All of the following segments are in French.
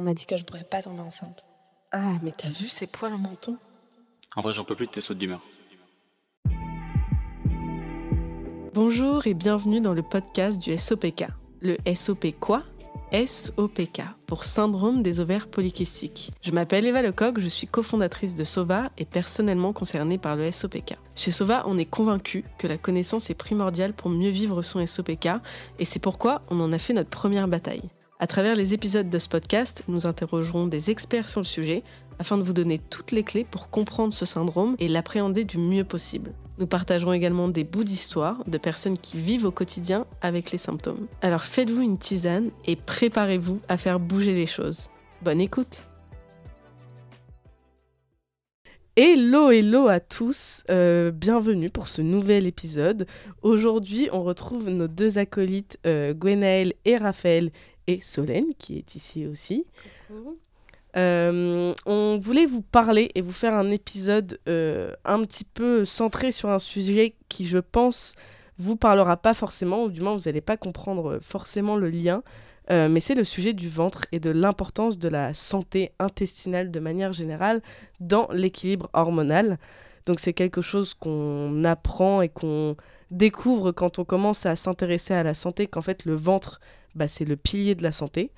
On m'a dit que je pourrais pas tomber enceinte. Ah, mais t'as vu ces poils au menton? En vrai, j'en peux plus de tes sautes d'humeur. Bonjour et bienvenue dans le podcast du SOPK. Le SOP quoi? SOPK pour syndrome des ovaires polykystiques. Je m'appelle Eva Lecoq, je suis cofondatrice de SOVA et personnellement concernée par le SOPK. Chez SOVA, on est convaincu que la connaissance est primordiale pour mieux vivre son SOPK et c'est pourquoi on en a fait notre première bataille. À travers les épisodes de ce podcast, nous interrogerons des experts sur le sujet afin de vous donner toutes les clés pour comprendre ce syndrome et l'appréhender du mieux possible. Nous partagerons également des bouts d'histoire de personnes qui vivent au quotidien avec les symptômes. Alors faites-vous une tisane et préparez-vous à faire bouger les choses. Bonne écoute Hello, hello à tous, euh, bienvenue pour ce nouvel épisode. Aujourd'hui, on retrouve nos deux acolytes, euh, Gwenaël et Raphaël, et Solène, qui est ici aussi. Euh, on voulait vous parler et vous faire un épisode euh, un petit peu centré sur un sujet qui, je pense, vous parlera pas forcément, ou du moins vous n'allez pas comprendre forcément le lien. Euh, mais c'est le sujet du ventre et de l'importance de la santé intestinale de manière générale dans l'équilibre hormonal. Donc c'est quelque chose qu'on apprend et qu'on découvre quand on commence à s'intéresser à la santé, qu'en fait le ventre, bah, c'est le pilier de la santé.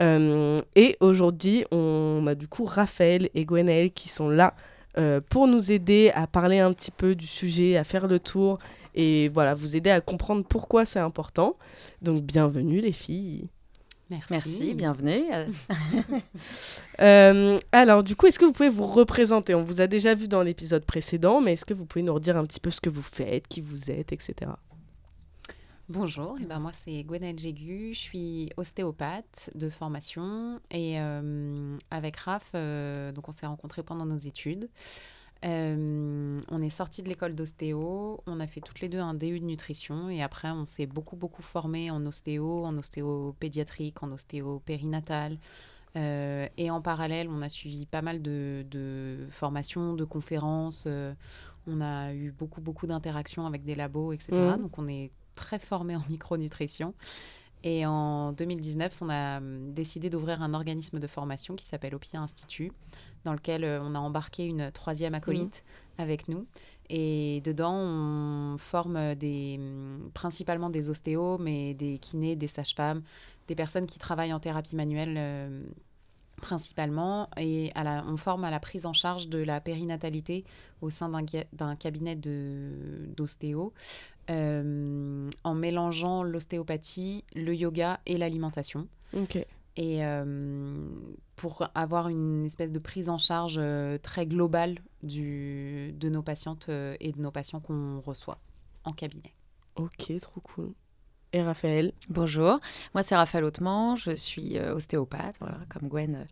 Euh, et aujourd'hui, on a du coup Raphaël et Gwenaël qui sont là euh, pour nous aider à parler un petit peu du sujet, à faire le tour et voilà, vous aider à comprendre pourquoi c'est important. Donc bienvenue les filles. Merci, Merci bienvenue. euh, alors du coup, est-ce que vous pouvez vous représenter? On vous a déjà vu dans l'épisode précédent, mais est-ce que vous pouvez nous redire un petit peu ce que vous faites, qui vous êtes, etc. Bonjour, et ben moi c'est Gwenaëlle Jégu, je suis ostéopathe de formation et euh, avec Raph, euh, donc on s'est rencontrés pendant nos études. Euh, on est sortis de l'école d'ostéo, on a fait toutes les deux un DU de nutrition et après on s'est beaucoup beaucoup formé en ostéo, en ostéo pédiatrique, en ostéo périnatal. et en parallèle, on a suivi pas mal de, de formations, de conférences. on a eu beaucoup beaucoup d'interactions avec des labos, etc. Mmh. Donc on est très formé en micronutrition. Et en 2019, on a hum, décidé d'ouvrir un organisme de formation qui s'appelle Opia Institut, dans lequel euh, on a embarqué une troisième acolyte mmh. avec nous. Et dedans, on forme des, hum, principalement des ostéos, mais des kinés, des sages-femmes, des personnes qui travaillent en thérapie manuelle euh, principalement. Et à la, on forme à la prise en charge de la périnatalité au sein d'un cabinet d'ostéo. Euh, en mélangeant l'ostéopathie, le yoga et l'alimentation. Et euh, pour avoir une espèce de prise en charge euh, très globale du, de nos patientes et de nos patients qu'on reçoit en cabinet. Ok, trop cool et Raphaël. Bonjour, moi c'est Raphaël Hautement, je suis euh, ostéopathe, voilà, comme Gwen euh,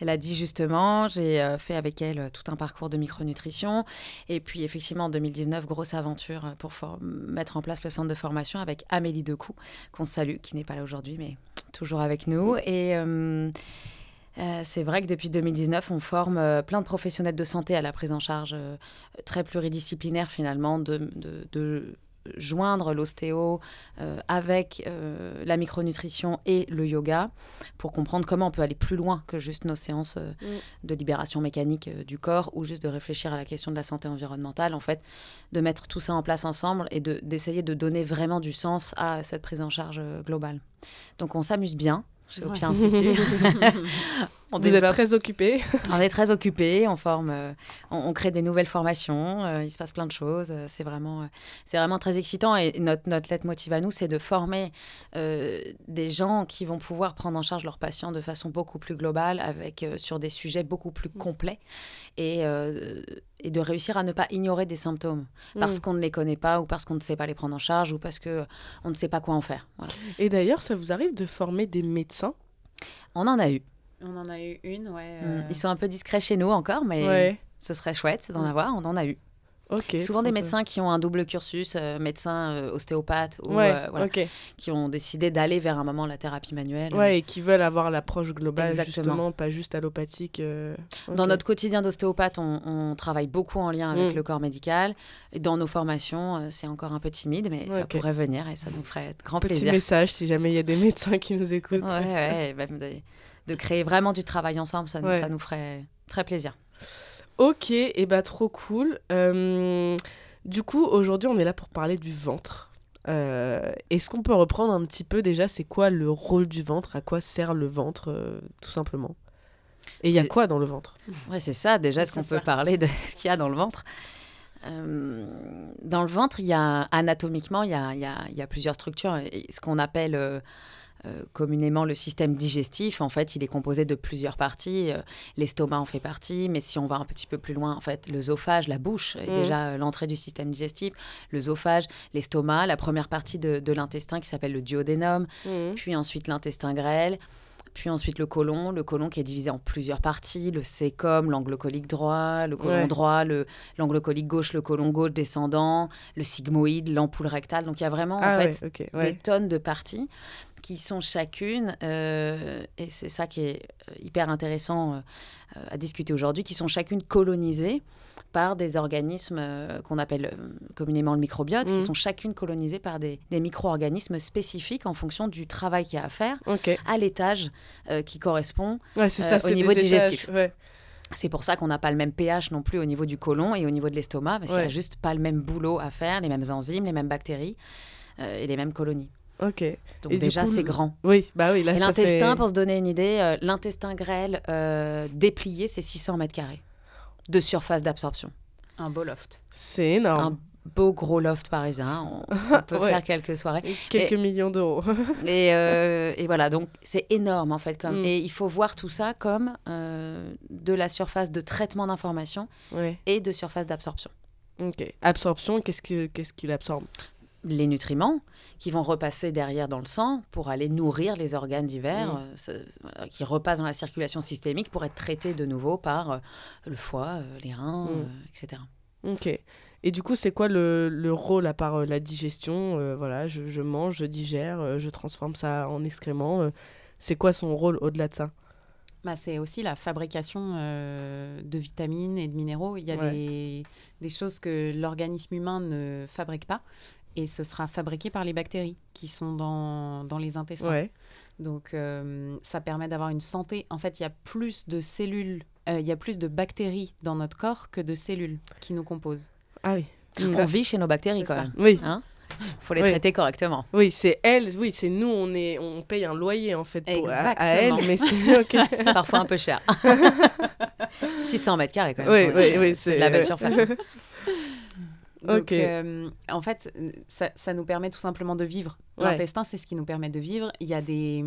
elle a dit justement, j'ai euh, fait avec elle tout un parcours de micronutrition. Et puis effectivement en 2019, grosse aventure pour mettre en place le centre de formation avec Amélie Decou, qu'on salue, qui n'est pas là aujourd'hui mais toujours avec nous. Et... c'est vrai que depuis 2019, on forme plein de professionnels de santé à la prise en charge très pluridisciplinaire finalement de, de joindre l'ostéo euh, avec euh, la micronutrition et le yoga pour comprendre comment on peut aller plus loin que juste nos séances euh, mm. de libération mécanique du corps ou juste de réfléchir à la question de la santé environnementale. En fait, de mettre tout ça en place ensemble et d'essayer de donner vraiment du sens à cette prise en charge globale. Donc on s'amuse bien chez ouais. Institut. on Vous êtes très occupés. on est très occupés, on forme, euh, on, crée des nouvelles formations, euh, il se passe plein de choses. Euh, c'est vraiment, c'est vraiment très excitant. Et notre, notre lettre motive à nous, c'est de former des gens qui vont pouvoir prendre en charge leurs patients de façon beaucoup plus globale, avec, sur des sujets beaucoup plus mm. complets. Et, et de réussir à ne pas ignorer des symptômes parce mm. qu'on ne les connaît pas ou parce qu'on ne sait pas les prendre en charge ou parce qu'on ne sait pas quoi en faire. Et d'ailleurs, ça vous arrive de former des médecins? On en a eu. On en a eu une, ouais. Mm. Euh. Ils sont un peu discrets chez nous encore, mais ce serait chouette d'en mm. avoir. On en a eu. Souvent des médecins qui ont un double cursus, euh, médecin euh, ostéopathe, ou voilà, qui ont décidé d'aller vers un moment la thérapie manuelle. Ouais, et qui veulent avoir l'approche globale, justement, pas juste allopathique. Dans notre quotidien d'ostéopathe, on, travaille beaucoup en lien avec mm. le corps médical. Et dans nos formations, c'est encore un peu timide, mais ça pourrait venir et ça nous ferait grand Petit plaisir. message si jamais il y a des médecins qui nous écoutent. Ouais, ouais, même des de créer vraiment du travail ensemble, ça, Ouais. ça nous ferait très plaisir. Ok, et bah trop cool. Euh, du coup, aujourd'hui, on est là pour parler du ventre. Euh, Est-ce qu'on peut reprendre un petit peu déjà, c'est quoi le rôle du ventre? À quoi sert le ventre, euh, tout simplement? Et il y a quoi dans le ventre? Ouais, c'est ça. Déjà, est-ce qu'on peut parler de ce qu'il y a dans le ventre? Euh, Dans le ventre, il y a anatomiquement, il y a, il y a- il y a plusieurs structures. Ce qu'on appelle euh, communément le système digestif, en fait, il est composé de plusieurs parties. Euh, L'estomac en fait partie, mais si on va un petit peu plus loin, en fait, l'œsophage, la bouche est Mhm. déjà euh, l'entrée du système digestif. L'œsophage, l'estomac, la première partie de, de l'intestin qui s'appelle le duodénum, puis ensuite l'intestin grêle, puis ensuite le côlon, le côlon qui est divisé en plusieurs parties, le sécom, l'angle colique droit, le côlon Ouais. droit, le l'angle colique gauche, le côlon gauche descendant, le sigmoïde, l'ampoule rectale. Donc il y a vraiment Ah en ouais, fait des tonnes de parties qui sont chacune, euh, et c'est ça qui est euh, hyper intéressant euh, à discuter aujourd'hui, qui sont chacune colonisées par des organismes euh, qu'on appelle communément le microbiote, qui sont chacune colonisées par des, des micro-organismes spécifiques en fonction du travail qu'il y a à faire à l'étage qui correspond. ouais, c'est ça, au niveau digestif. étages, Ouais. C'est pour ça qu'on n'a pas le même pH non plus au niveau du côlon et au niveau de l'estomac, parce qu'il n'y a juste pas le même boulot à faire, les mêmes enzymes, les mêmes bactéries euh, et les mêmes colonies. Ok. Donc Et déjà, c'est grand. Oui, bah oui, là, Et l'intestin, fait... pour se donner une idée, euh, l'intestin grêle euh, déplié, c'est 600 mètres carrés de surface d'absorption. Un beau loft. C'est C'est énorme. un beau gros loft parisien. On, on peut Ouais. faire quelques soirées. Quelques millions d'euros. Et, euh, et voilà, donc c'est énorme en fait. Comme, Mm. Et il faut voir tout ça comme euh, de la surface de traitement d'information ouais, et de surface d'absorption. ok. Absorption, qu'est-ce que- qu'est-ce qu'il absorbe? Les nutriments qui vont repasser derrière dans le sang pour aller nourrir les organes divers, Mm. euh, voilà, qui repassent dans la circulation systémique pour être traités de nouveau par euh, le foie, euh, les reins, Mm. euh, etc. Ok. Et du coup, c'est quoi le, le rôle à part euh, la digestion Euh, Voilà, je, je mange, je digère, euh, je transforme ça en excréments. euh, c'est quoi son rôle au-delà de ça? Bah, c'est aussi la fabrication euh, de vitamines et de minéraux. Il y a Ouais. des, des choses que l'organisme humain ne fabrique pas et ce sera fabriqué par les bactéries qui sont dans, dans les intestins. Ouais. Donc euh, ça permet d'avoir une santé. En fait, il y a plus de cellules, euh, il y a plus de bactéries dans notre corps que de cellules qui nous composent. Ah oui. On vit chez nos bactéries quand ça. même. Oui, Hein? Faut les Oui. traiter correctement. oui, c'est elle, oui, c'est nous, on est, on paye un loyer en fait pour, à, à elle, Exactement. mais c'est. Parfois un peu cher. 600 mètres carrés quand même. Oui, oui, oui, c'est de la belle surface. Donc, euh, en fait, ça, ça nous permet tout simplement de vivre. Ouais. L'intestin, c'est ce qui nous permet de vivre. Il y a des,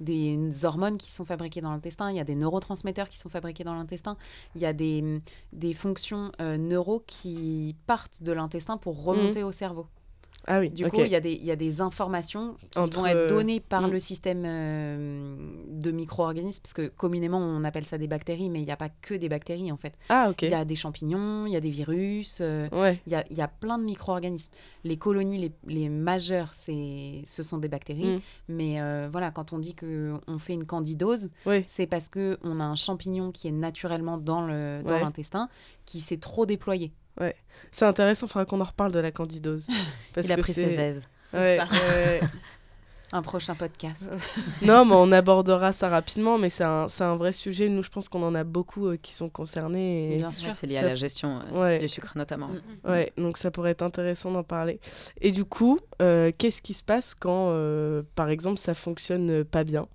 des hormones qui sont fabriquées dans l'intestin, il y a des neurotransmetteurs qui sont fabriqués dans l'intestin, il y a des, des fonctions euh, neuro qui partent de l'intestin pour remonter au cerveau. Ah oui, Du coup, il y, a des- il y a des informations qui Entre, vont être euh, données par mm. le système euh, de micro-organismes, parce que communément, on appelle ça des bactéries, mais il n'y a pas que des bactéries, en fait. Ah ok. Il y a des champignons, il y a des virus, euh, Ouais. il y a, il y a plein de micro-organismes. Les colonies les, les majeures, ce sont des bactéries. Mm. Mais euh, voilà, quand on dit qu'on fait une candidose, Oui. c'est parce qu'on a un champignon qui est naturellement dans, Ouais. l'intestin qui s'est trop déployé. C'est intéressant, il faudra qu'on en reparle de la candidose. Parce Il a que pris ses aises. Ouais, ouais, ouais. Un prochain podcast. non, mais on abordera ça rapidement, mais c'est un, c'est un vrai sujet. Nous, je pense qu'on en a beaucoup euh, qui sont concernés. Et... Bien Ouais, sûr. c'est lié à la gestion euh, Ouais. du sucre notamment. Mm. Ouais, donc ça pourrait être intéressant d'en parler. Et du coup, euh, qu'est-ce qui se passe quand, euh, par exemple, ça fonctionne pas bien?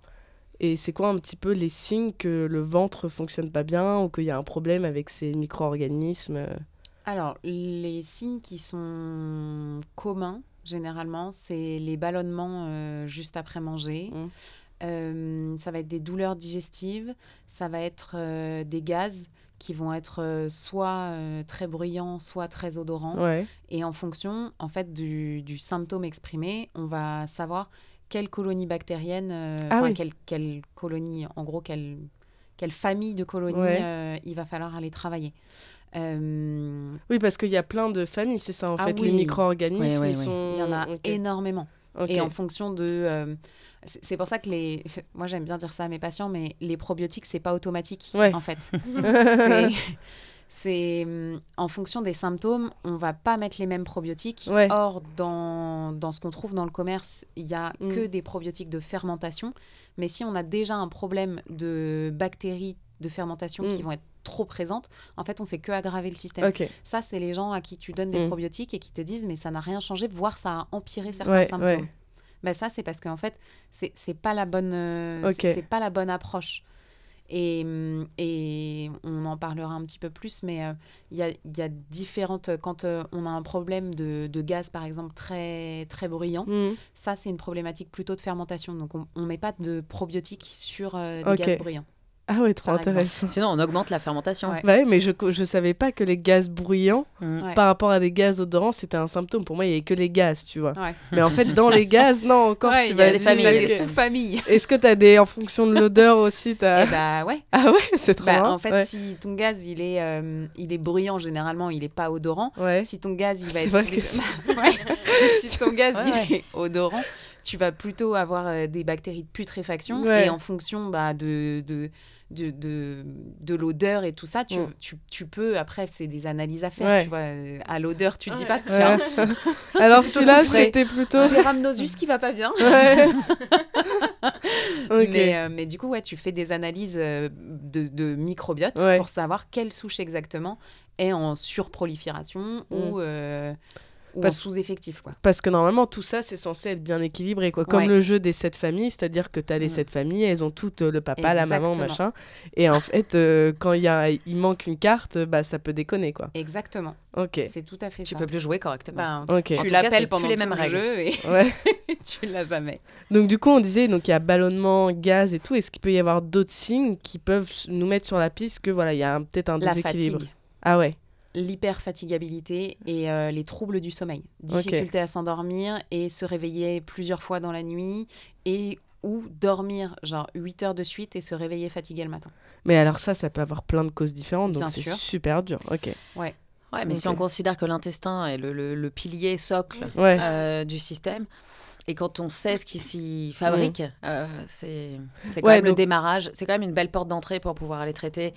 Et c'est quoi un petit peu les signes que le ventre fonctionne pas bien ou qu'il y a un problème avec ces micro-organismes Alors, les signes qui sont communs, généralement, c'est les ballonnements euh, juste après manger. Mm. Euh, ça va être des douleurs digestives, ça va être euh, des gaz qui vont être soit très bruyants, soit très odorants. Ouais, Et en fonction, en fait, du, du symptôme exprimé, on va savoir quelle colonie bactérienne, Ah oui. quelle, quelle colonie, en gros, quelle, quelle famille de colonies Ouais. il va falloir aller travailler. Euh, oui, parce qu'il y a plein de familles, c'est ça en Ah fait. oui. Les micro-organismes, Ouais, ouais, ils sont. il y en a énormément. Et en fonction de. euh, c'est pour ça que les. Moi, j'aime bien dire ça à mes patients, mais les probiotiques, c'est pas automatique, Ouais. en fait. C'est- hum, en fonction des symptômes, on va pas mettre les mêmes probiotiques. Ouais. Or, dans, dans ce qu'on trouve dans le commerce, il y a Mm. que des probiotiques de fermentation. Mais si on a déjà un problème de bactéries de fermentation Mm. qui vont être trop présentes, en fait, on fait que aggraver le système. Ça, c'est les gens à qui tu donnes des Mm. probiotiques et qui te disent mais ça n'a rien changé, voire ça a empiré certains Ouais, symptômes. ouais. Ben ça, c'est parce qu'en fait, c'est pas la bonne, euh, c'est pas la bonne approche. Et, hum, et on en parlera un petit peu plus, mais euh, il y, y a différentes. Quand euh, on a un problème de, de gaz, par exemple, très, très bruyant, ça, c'est une problématique plutôt de fermentation. Donc, on ne met pas de probiotiques sur euh, des gaz bruyants. Ah ouais, trop intéressant. Sinon, on augmente la fermentation. Ouais. Bah oui, mais je, je savais pas que les gaz bruyants, Mm. Ouais. par rapport à des gaz odorants, c'était un symptôme. Pour moi, il y avait que les gaz, tu vois. Ouais. Mais en fait, dans les gaz, non, encore, Ouais, tu il y vas a des dire familles, il y a des sous-familles. Est-ce que tu as des, en fonction de l'odeur aussi, t'as... Eh bah ouais. Ah ouais, c'est trop Bah, marrant. en fait, ouais. si ton gaz il est, euh, il est bruyant, généralement, il n'est pas odorant. Ouais. Si ton gaz il va C'est être vrai que si ton gaz Ouais, il est odorant, tu vas plutôt avoir euh, des bactéries de putréfaction Ouais. et en fonction bah, de, de, de, de, de l'odeur et tout ça, tu, Mm. tu, tu peux, après, c'est des analyses à faire, Ouais. tu vois, euh, à l'odeur, tu te dis Ouais. pas, tiens, Ouais. Alors celui-là, c'était plutôt... j'ai rhamnosus qui va pas bien. Mais, euh, mais du coup, ouais, tu fais des analyses de, de microbiote Ouais. pour savoir quelle souche exactement est en surprolifération ou, euh, ou. Parce- en sous-effectif. Quoi. Parce que normalement, tout ça, c'est censé être bien équilibré, quoi. Comme Ouais. le jeu des sept familles, c'est-à-dire que tu as les Mm. sept familles, elles ont toutes euh, le papa, la maman, machin. Et en fait, euh, quand il y a, il manque une carte, bah ça peut déconner, quoi. Exactement, Ok. c'est tout à fait Tu ça. peux plus jouer correctement. En tu l'appelles plus pendant les mêmes le règles. jeu et Ouais. tu l'as jamais. Donc du coup, on disait, donc il y a ballonnement, gaz et tout. Est-ce qu'il peut y avoir d'autres signes qui peuvent nous mettre sur la piste que voilà, il y a un- peut-être un La déséquilibre? fatigue, Ah ouais. L'hyperfatigabilité et euh, les troubles du sommeil. Difficulté à s'endormir et se réveiller plusieurs fois dans la nuit et ou dormir genre 8 heures de suite et se réveiller fatigué le matin. Mais alors ça, ça peut avoir plein de causes différentes, donc c'est super dur. Ok. Ouais, mais si on considère que l'intestin est le, le- le pilier socle Ouais. euh, du système, et quand on sait ce qui s'y fabrique, euh, c'est c'est quand Ouais, même le démarrage. C'est quand même une belle porte d'entrée pour pouvoir aller traiter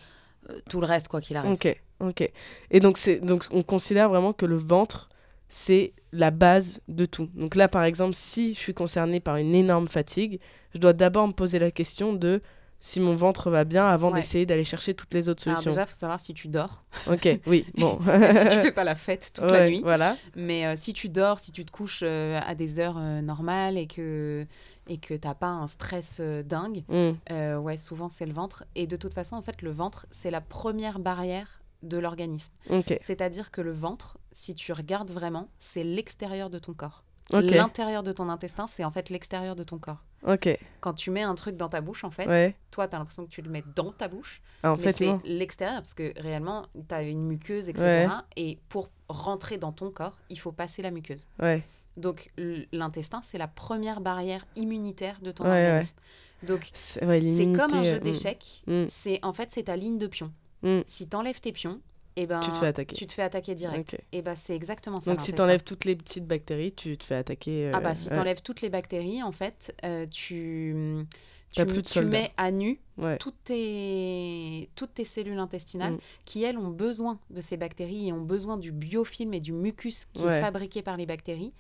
euh, tout le reste, quoi qu'il arrive. Ok. Ok. Et donc c'est donc on considère vraiment que le ventre c'est la base de tout. Donc là, par exemple, si je suis concernée par une énorme fatigue, je dois d'abord me poser la question de si mon ventre va bien avant Ouais. d'essayer d'aller chercher toutes les autres Alors solutions. déjà, il faut savoir si tu dors, Ok, oui, bon. si tu fais pas la fête toute la nuit. Voilà. Mais euh, si tu dors, si tu te couches euh, à des heures euh, normales et que et que t'as pas un stress dingue, Mm. euh, ouais, souvent c'est le ventre. Et de toute façon, en fait, le ventre c'est la première barrière de l'organisme. C'est-à-dire que le ventre, si tu regardes vraiment, c'est l'extérieur de ton corps. Ok. L'intérieur de ton intestin, c'est en fait l'extérieur de ton corps. Ok. Quand tu mets un truc dans ta bouche, en fait, Ouais. toi, tu as l'impression que tu le mets dans ta bouche, Ah, en mais c'est l'extérieur, parce que réellement, tu as une muqueuse, etc. Ouais. Et pour rentrer dans ton corps, il faut passer la muqueuse. Ouais. Donc l'intestin, c'est la première barrière immunitaire de ton organisme. Donc C'est comme un jeu euh, d'échecs. mm. C'est en fait c'est ta ligne de pion. Mm. Si t'enlèves tes pions, et ben Tu te fais attaquer. Tu te fais attaquer direct. Et ben c'est exactement ça. Donc si t'enlèves toutes les petites bactéries, tu te fais attaquer. Ah euh, bah si ouais. t'enlèves toutes les bactéries, en fait, euh, tu tu, plus de tu mets à nu Ouais. toutes tes, toutes tes cellules intestinales Mm. qui, elles, ont besoin de ces bactéries et ont besoin du biofilm et du mucus qui Ouais. est fabriqué par les bactéries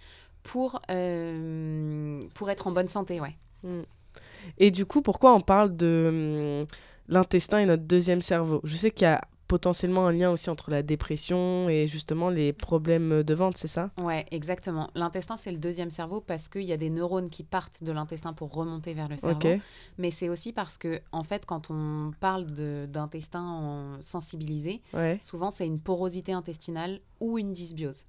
pour, euh, pour être en bonne santé. Ouais. Et du coup, pourquoi on parle de l'intestin et notre deuxième cerveau Je sais qu'il y a potentiellement un lien aussi entre la dépression et justement les problèmes de ventre, c'est ça? Ouais, exactement. L'intestin, c'est le deuxième cerveau parce qu'il y a des neurones qui partent de l'intestin pour remonter vers le cerveau. Mais c'est aussi parce que, en fait, quand on parle d'intestin en- sensibilisé, Ouais. souvent c'est une porosité intestinale ou une dysbiose.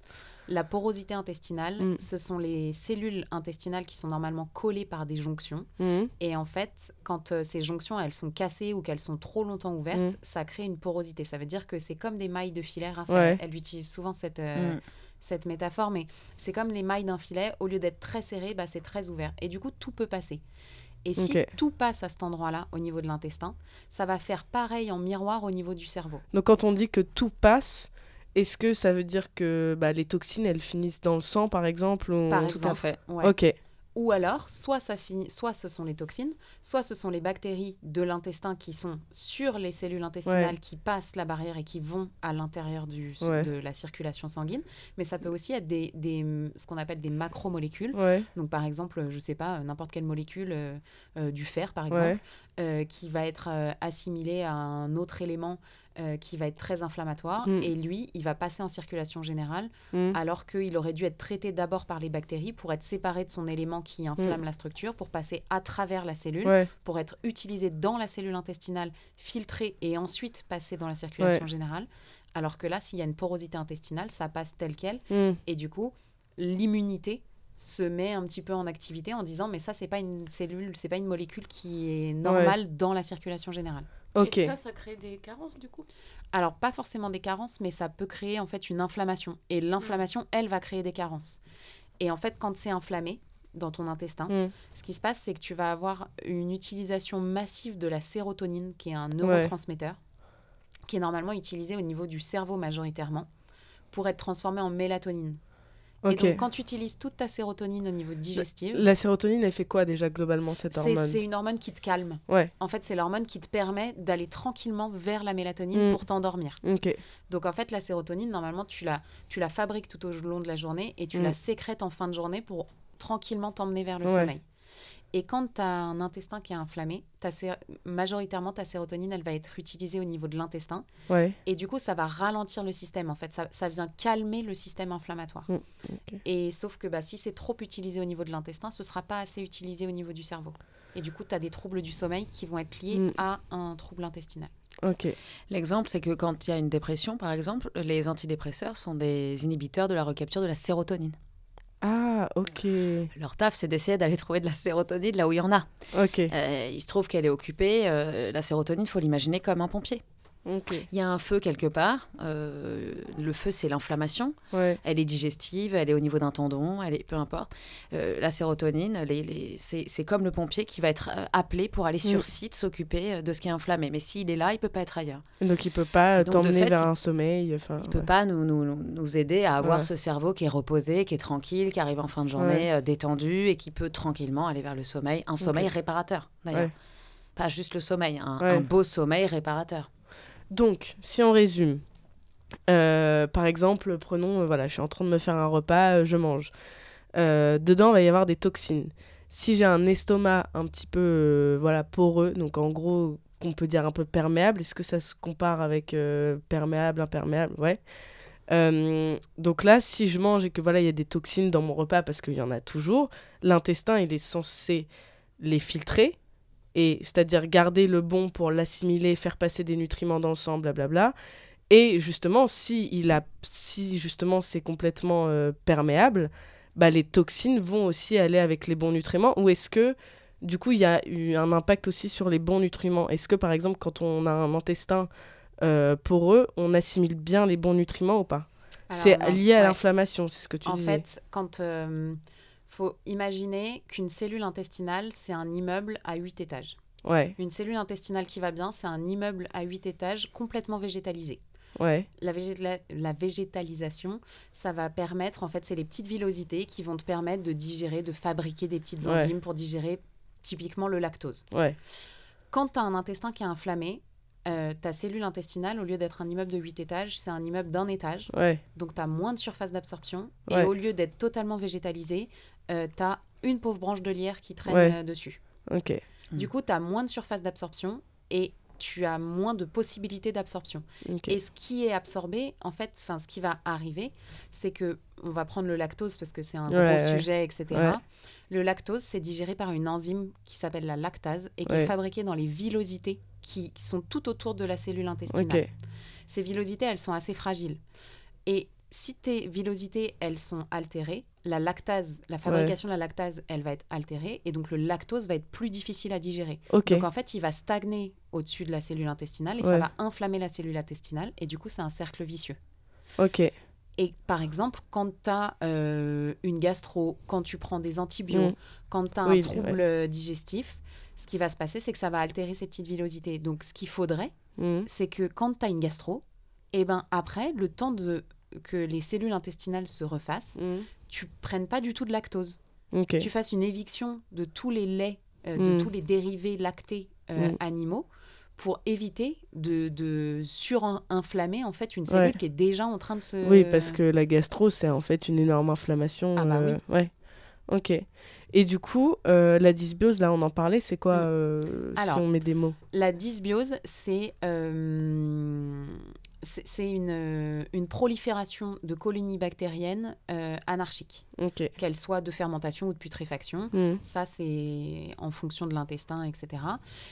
La porosité intestinale, Mm. ce sont les cellules intestinales qui sont normalement collées par des jonctions. Mhm. Et en fait, quand euh, ces jonctions elles sont cassées ou qu'elles sont trop longtemps ouvertes, Mm. ça crée une porosité. Ça veut dire que c'est comme des mailles de filet. Raphaël, Ouais. elle utilise souvent cette, euh, Mm. cette métaphore, mais c'est comme les mailles d'un filet. Au lieu d'être très serré, bah, c'est très ouvert. Et du coup, tout peut passer. Et si tout passe à cet endroit-là, au niveau de l'intestin, ça va faire pareil en miroir au niveau du cerveau. Donc quand on dit que tout passe, est-ce que ça veut dire que bah, les toxines, elles finissent dans le sang, par exemple ou... Par Tout à fait. Ouais. Ok. Ou alors, soit, ça finit, soit ce sont les toxines, soit ce sont les bactéries de l'intestin qui sont sur les cellules intestinales qui passent la barrière et qui vont à l'intérieur du- Ouais. de la circulation sanguine. Mais ça peut aussi être des, des- ce qu'on appelle des macromolécules. Ouais. Donc, par exemple, je sais pas, n'importe quelle molécule euh, euh, du fer, par Ouais. exemple, euh, qui va être euh, assimilée à un autre élément euh, qui va être très inflammatoire. Mm. Et lui, il va passer en circulation générale, Mm. alors qu'il aurait dû être traité d'abord par les bactéries pour être séparé de son élément qui inflamme Mm. la structure, pour passer à travers la cellule, Ouais. pour être utilisé dans la cellule intestinale, filtré et ensuite passer dans la circulation Ouais. générale. Alors que là, s'il y a une porosité intestinale, ça passe tel quel. Et du coup, l'immunité se met un petit peu en activité en disant mais ça c'est pas une cellule, c'est pas une molécule qui est normale dans la circulation générale. Ok. Et ça, ça crée des carences du coup? Alors pas forcément des carences, mais ça peut créer en fait une inflammation. Et l'inflammation, elle, va créer des carences. Et en fait, quand c'est inflammé dans ton intestin, Mm. ce qui se passe, c'est que tu vas avoir une utilisation massive de la sérotonine, qui est un neurotransmetteur, qui est normalement utilisé au niveau du cerveau majoritairement, pour être transformé en mélatonine. Et donc, quand tu utilises toute ta sérotonine au niveau digestif, La sérotonine, elle fait quoi déjà globalement cette hormone c'est une hormone qui te calme. Ouais. En fait, c'est l'hormone qui te permet d'aller tranquillement vers la mélatonine Mm. pour t'endormir. Ok. Donc en fait, la sérotonine, normalement, tu la, tu la fabriques tout au long de la journée et tu Mm. la sécrètes en fin de journée pour tranquillement t'emmener vers le Ouais. sommeil. Et quand tu as un intestin qui est inflammé, majoritairement, ta sérotonine, elle va être utilisée au niveau de l'intestin. Ouais. Et du coup, ça va ralentir le système. En fait, ça, ça vient calmer le système inflammatoire. Mm, ok. Et sauf que bah, si c'est trop utilisé au niveau de l'intestin, ce sera pas assez utilisé au niveau du cerveau. Et du coup, tu as des troubles du sommeil qui vont être liés Mm. à un trouble intestinal. Ok. L'exemple, c'est que quand il y a une dépression, par exemple, les antidépresseurs sont des inhibiteurs de la recapture de la sérotonine. Ah, ok. Leur taf, c'est d'essayer d'aller trouver de la sérotonine là où il y en a. Ok. Euh, il se trouve qu'elle est occupée. euh, la sérotonine, il faut l'imaginer comme un pompier. Il y a un feu quelque part. euh, le feu, c'est l'inflammation. Ouais. Elle est digestive, elle est au niveau d'un tendon, elle est peu importe. Euh, la sérotonine, les- les- c'est comme le pompier qui va être euh, appelé pour aller sur Mm. site s'occuper de ce qui est inflammé. Mais s'il est là, il peut pas être ailleurs. Donc il peut pas t'emmener vers un sommeil. Enfin. Il peut ouais. pas nous, nous, nous- nous aider à avoir Ouais. ce cerveau qui est reposé, qui est tranquille, qui arrive en fin de journée euh, détendu et qui peut tranquillement aller vers le sommeil. Un sommeil réparateur, d'ailleurs. Pas juste le sommeil, un beau sommeil réparateur. Donc, si on résume, euh, par exemple, prenons, euh, voilà, je suis en train de me faire un repas, euh, je mange. Dedans, il va y avoir des toxines. Si j'ai un estomac un petit peu, voilà, poreux, donc en gros, qu'on peut dire un peu perméable, est-ce que ça se compare avec perméable, imperméable? Ouais. Donc là, si je mange et que voilà, il y a des toxines dans mon repas parce qu'il y en a toujours, l'intestin, il est censé les filtrer et c'est-à-dire garder le bon pour l'assimiler, faire passer des nutriments dans le sang, blablabla. Et justement, si il a, si justement c'est complètement euh, perméable, bah les toxines vont aussi aller avec les bons nutriments. Ou est-ce que du coup il y a eu un impact aussi sur les bons nutriments? Est-ce que par exemple quand on a un intestin euh, poreux, on assimile bien les bons nutriments ou pas? C'est lié à ouais. l'inflammation, c'est ce que tu En disais. fait, quand euh, faut imaginer qu'une cellule intestinale, c'est un immeuble à 8 étages. Ouais, Une cellule intestinale qui va bien, c'est un immeuble à 8 étages complètement végétalisé. ouais, La, végétalisation, ça va permettre, en fait, c'est les petites villosités qui vont te permettre de digérer, de fabriquer des petites Ouais. enzymes pour digérer typiquement le lactose. ouais, Quand tu as un intestin qui est inflammé, euh, ta cellule intestinale, au lieu d'être un immeuble de 8 étages, c'est un immeuble d'un étage. ouais, Donc, tu as moins de surface d'absorption. Ouais. Et au lieu d'être totalement végétalisé, tu as une pauvre branche de lierre qui traîne Ouais. euh, dessus. ok, Du Mm. coup, tu as moins de surface d'absorption et tu as moins de possibilités d'absorption. Et ce qui est absorbé, en fait, enfin, ce qui va arriver, c'est que on va prendre le lactose parce que c'est un Ouais, gros ouais. sujet, etc. Ouais. Le lactose, c'est digéré par une enzyme qui s'appelle la lactase et qui est fabriquée dans les villosités qui, qui sont tout autour de la cellule intestinale. Ces villosités, elles sont assez fragiles. Et si tes villosités, elles sont altérées, la lactase, la fabrication de la lactase, elle va être altérée et donc le lactose va être plus difficile à digérer. Donc en fait, il va stagner au-dessus de la cellule intestinale et ça va inflammer la cellule intestinale et du coup, c'est un cercle vicieux. ok, Et par exemple, quand tu as une gastro, quand tu prends des antibiotiques, Mm. quand tu as Oui, un trouble euh, digestif, ce qui va se passer, c'est que ça va altérer ces petites villosités. Donc ce qu'il faudrait, Mhm. c'est que quand tu as une gastro, et ben après, le temps de que les cellules intestinales se refassent, Mhm. tu prennes pas du tout de lactose. Tu fasses une éviction de tous les laits, euh, Mm. de tous les dérivés lactés euh, Mm. animaux pour éviter de, de surinflammer en fait une cellule Ouais. qui est déjà en train de se... Oui, parce que la gastro, c'est en fait une énorme inflammation. Ah bah euh, oui. Ouais. Ok. Et du coup, euh, la dysbiose, là, on en parlait, c'est quoi Mm. euh, Alors, si on met des mots? La dysbiose, c'est euh, c'est une, euh, une prolifération de colonies bactériennes euh, anarchiques, qu'elles soient de fermentation ou de putréfaction. Mm. Ça, c'est en fonction de l'intestin, etc.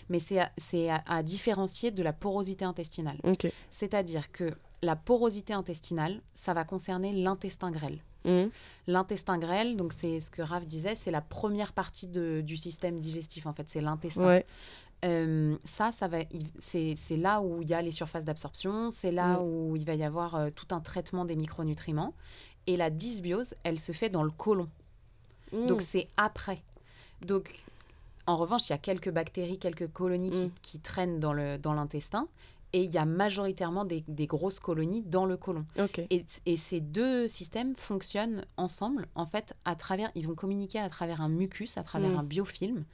Mais c'est à, à- à différencier de la porosité intestinale. C'est-à-dire que la porosité intestinale, ça va concerner l'intestin grêle. Mm. L'intestin grêle, donc c'est ce que Raph disait, c'est la première partie de- du système digestif, en fait, c'est l'intestin. Ouais. Euh, ça, ça va, c'est là où il y a les surfaces d'absorption, c'est là Mm. où il va y avoir euh, tout un traitement des micronutriments. Et la dysbiose, elle se fait dans le côlon. Mm. Donc c'est après. Donc en revanche, il y a quelques bactéries, quelques colonies qui, Mm. qui traînent dans l'intestin. Et il y a majoritairement des, des grosses colonies dans le côlon. Ok. Et, et ces deux systèmes fonctionnent ensemble, en fait, à travers, ils vont communiquer à travers un mucus, à travers un biofilm.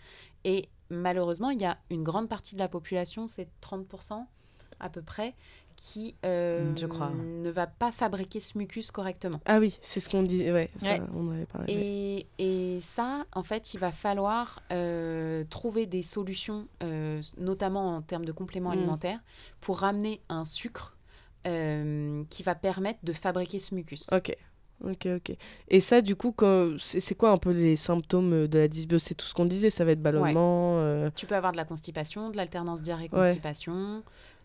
Et malheureusement, il y a une grande partie de la population, c'est 30% à peu près, qui euh, je crois. ne va pas fabriquer ce mucus correctement. Ah oui, c'est ce qu'on dit. Ouais, ça, Ouais. on avait parlé. Et, et ça, en fait, il va falloir euh, trouver des solutions, euh, notamment en termes de compléments Mm. alimentaires, pour ramener un sucre qui va permettre de fabriquer ce mucus. Ok. Ok, ok. Et ça, du coup, c'est quoi un peu les symptômes de la dysbiose? C'est tout ce qu'on disait, ça va être ballonnement. euh, Tu peux avoir de la constipation, de l'alternance diarrhée-constipation.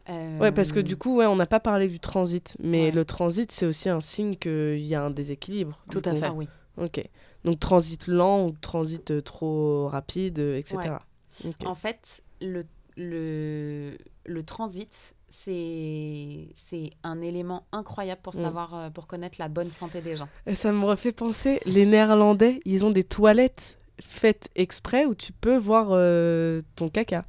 euh, Ouais, parce que du coup, ouais, on n'a pas parlé du transit, mais Ouais. le transit, c'est aussi un signe qu'il y a un déséquilibre. Tout à coup. fait. Oui. Ok. Donc transit lent ou transit euh, trop rapide, euh, etc. En fait, le, le, le transit, c'est un élément incroyable pour Mm. savoir, euh, pour connaître la bonne santé des gens. Et ça me refait penser, les Néerlandais, ils ont des toilettes faites exprès où tu peux voir euh, ton caca.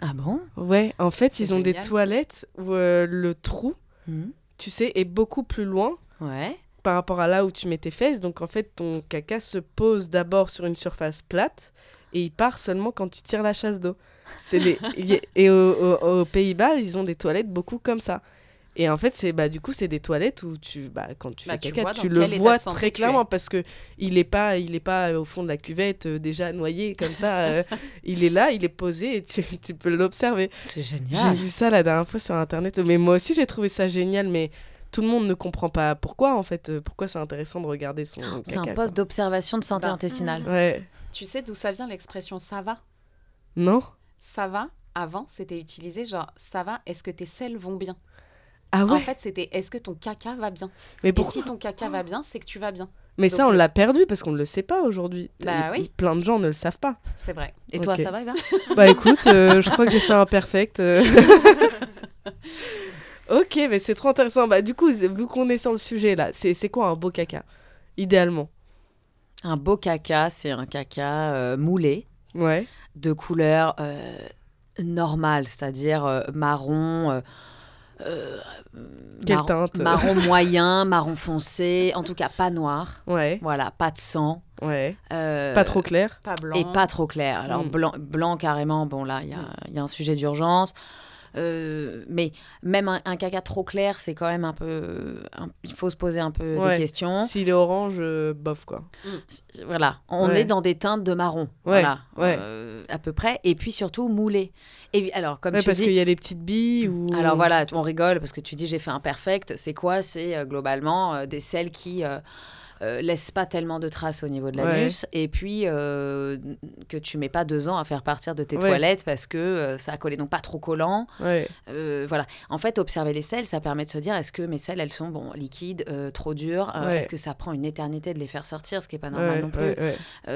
Ah bon? Ouais, en fait, ils ont des toilettes où euh, le trou, Mhm. tu sais, est beaucoup plus loin Ouais. par rapport à là où tu mets tes fesses. Donc en fait, ton caca se pose d'abord sur une surface plate et il part seulement quand tu tires la chasse d'eau. C'est les... et au- au- aux Pays-Bas, ils ont des toilettes beaucoup comme ça. Et en fait, c'est bah du coup, c'est des toilettes où tu bah quand tu Bah, fais tu caca, le vois très clairement parce que il est pas il est pas euh, au fond de la cuvette euh, déjà noyé comme ça, euh, il est là, il est posé et tu, tu peux l'observer. C'est J'ai génial. vu ça la dernière fois sur internet, mais moi aussi j'ai trouvé ça génial, mais tout le monde ne comprend pas pourquoi en fait, pourquoi c'est intéressant de regarder son. C'est un poste d'observation de santé Bah, intestinale. Ouais. Tu sais d'où ça vient l'expression ça va? Non Ça va, avant, c'était utilisé genre ça va, est-ce que tes selles vont bien? Ah ouais? En fait, c'était est-ce que ton caca va bien? Mais Et pourquoi si ton caca va bien, c'est que tu vas bien. Mais ça, on le- l'a perdu parce qu'on ne le sait pas aujourd'hui. Bah Et- oui. Plein de gens ne le savent pas. C'est vrai. Et toi, ça va, Eva? Bah écoute, euh, je crois que j'ai fait un perfect. euh. ok, mais c'est trop intéressant. Bah du coup, vu qu'on est sur le sujet là, c'est c'est quoi un beau caca? Idéalement. Un beau caca, c'est un caca euh, moulé, Ouais. de couleur euh, normale, c'est-à-dire euh, marron. euh, euh, Quelle marron- teinte? Marron moyen, marron foncé, en tout cas pas noir. Ouais. Voilà, pas de sang. Ouais. euh, Pas trop clair? Pas blanc. Et pas trop clair. Alors, Mm. blanc, blanc carrément, bon là, il y a, il y a un sujet d'urgence. Euh, mais même un, un caca trop clair, c'est quand même un peu. un- il faut se poser un peu Ouais. des questions. S'il est orange, euh, bof quoi. Voilà, on Ouais. est dans des teintes de marron. Ouais, Voilà, euh, à peu près. Et puis surtout moulé. Et alors, comme tu parce dis. qu'il y a les petites billes ou. Alors voilà, on rigole parce que tu dis j'ai fait un perfect. C'est quoi? C'est globalement des selles qui euh, laissent pas tellement de traces au niveau de l'anus et puis euh, que tu mets pas deux ans à faire partir de tes Ouais. toilettes parce que euh, ça a collé. Donc pas trop collant. Ouais. Voilà. En fait, observer les selles, ça permet de se dire est-ce que mes selles elles sont bon liquides, trop dures. Est-ce que ça prend une éternité de les faire sortir, ce qui est pas normal non plus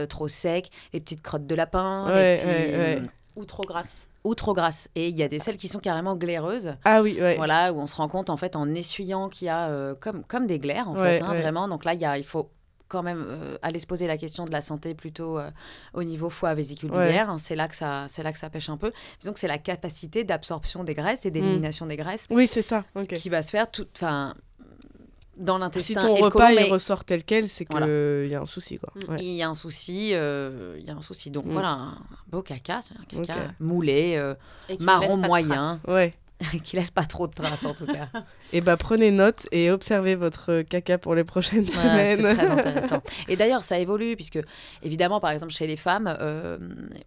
Trop sec, les petites crottes de lapin, les petits-. Ou trop grasse. Ou trop grasses. Et il y a des selles qui sont carrément glaireuses. Ah oui, ouais. Voilà, où on se rend compte en fait en essuyant qu'il y a euh, comme, comme des glaires en Ouais, fait, hein, ouais. vraiment. Donc là, il, y a, il faut quand même euh, aller se poser la question de la santé plutôt euh, au niveau foie vésicule biliaire. hein. C'est là que ça, c'est là que ça pêche un peu. Que c'est la capacité d'absorption des graisses et d'élimination des graisses Oui, c'est ça. Qui va se faire tout, enfin dans Si l'intestin ton et le repas il mais ressort tel quel, c'est qu'il Voilà. y a un souci quoi. Mm. Ouais. il y a un souci. euh, Il y a un souci. Donc Mm. voilà, un beau caca, c'est un caca moulé, euh, marron moyen, Ouais. qui laisse pas trop de traces en tout cas. Et bah prenez note et observez votre caca pour les prochaines Ouais, semaines. c'est très intéressant. Et d'ailleurs, ça évolue puisque évidemment, par exemple, chez les femmes, euh,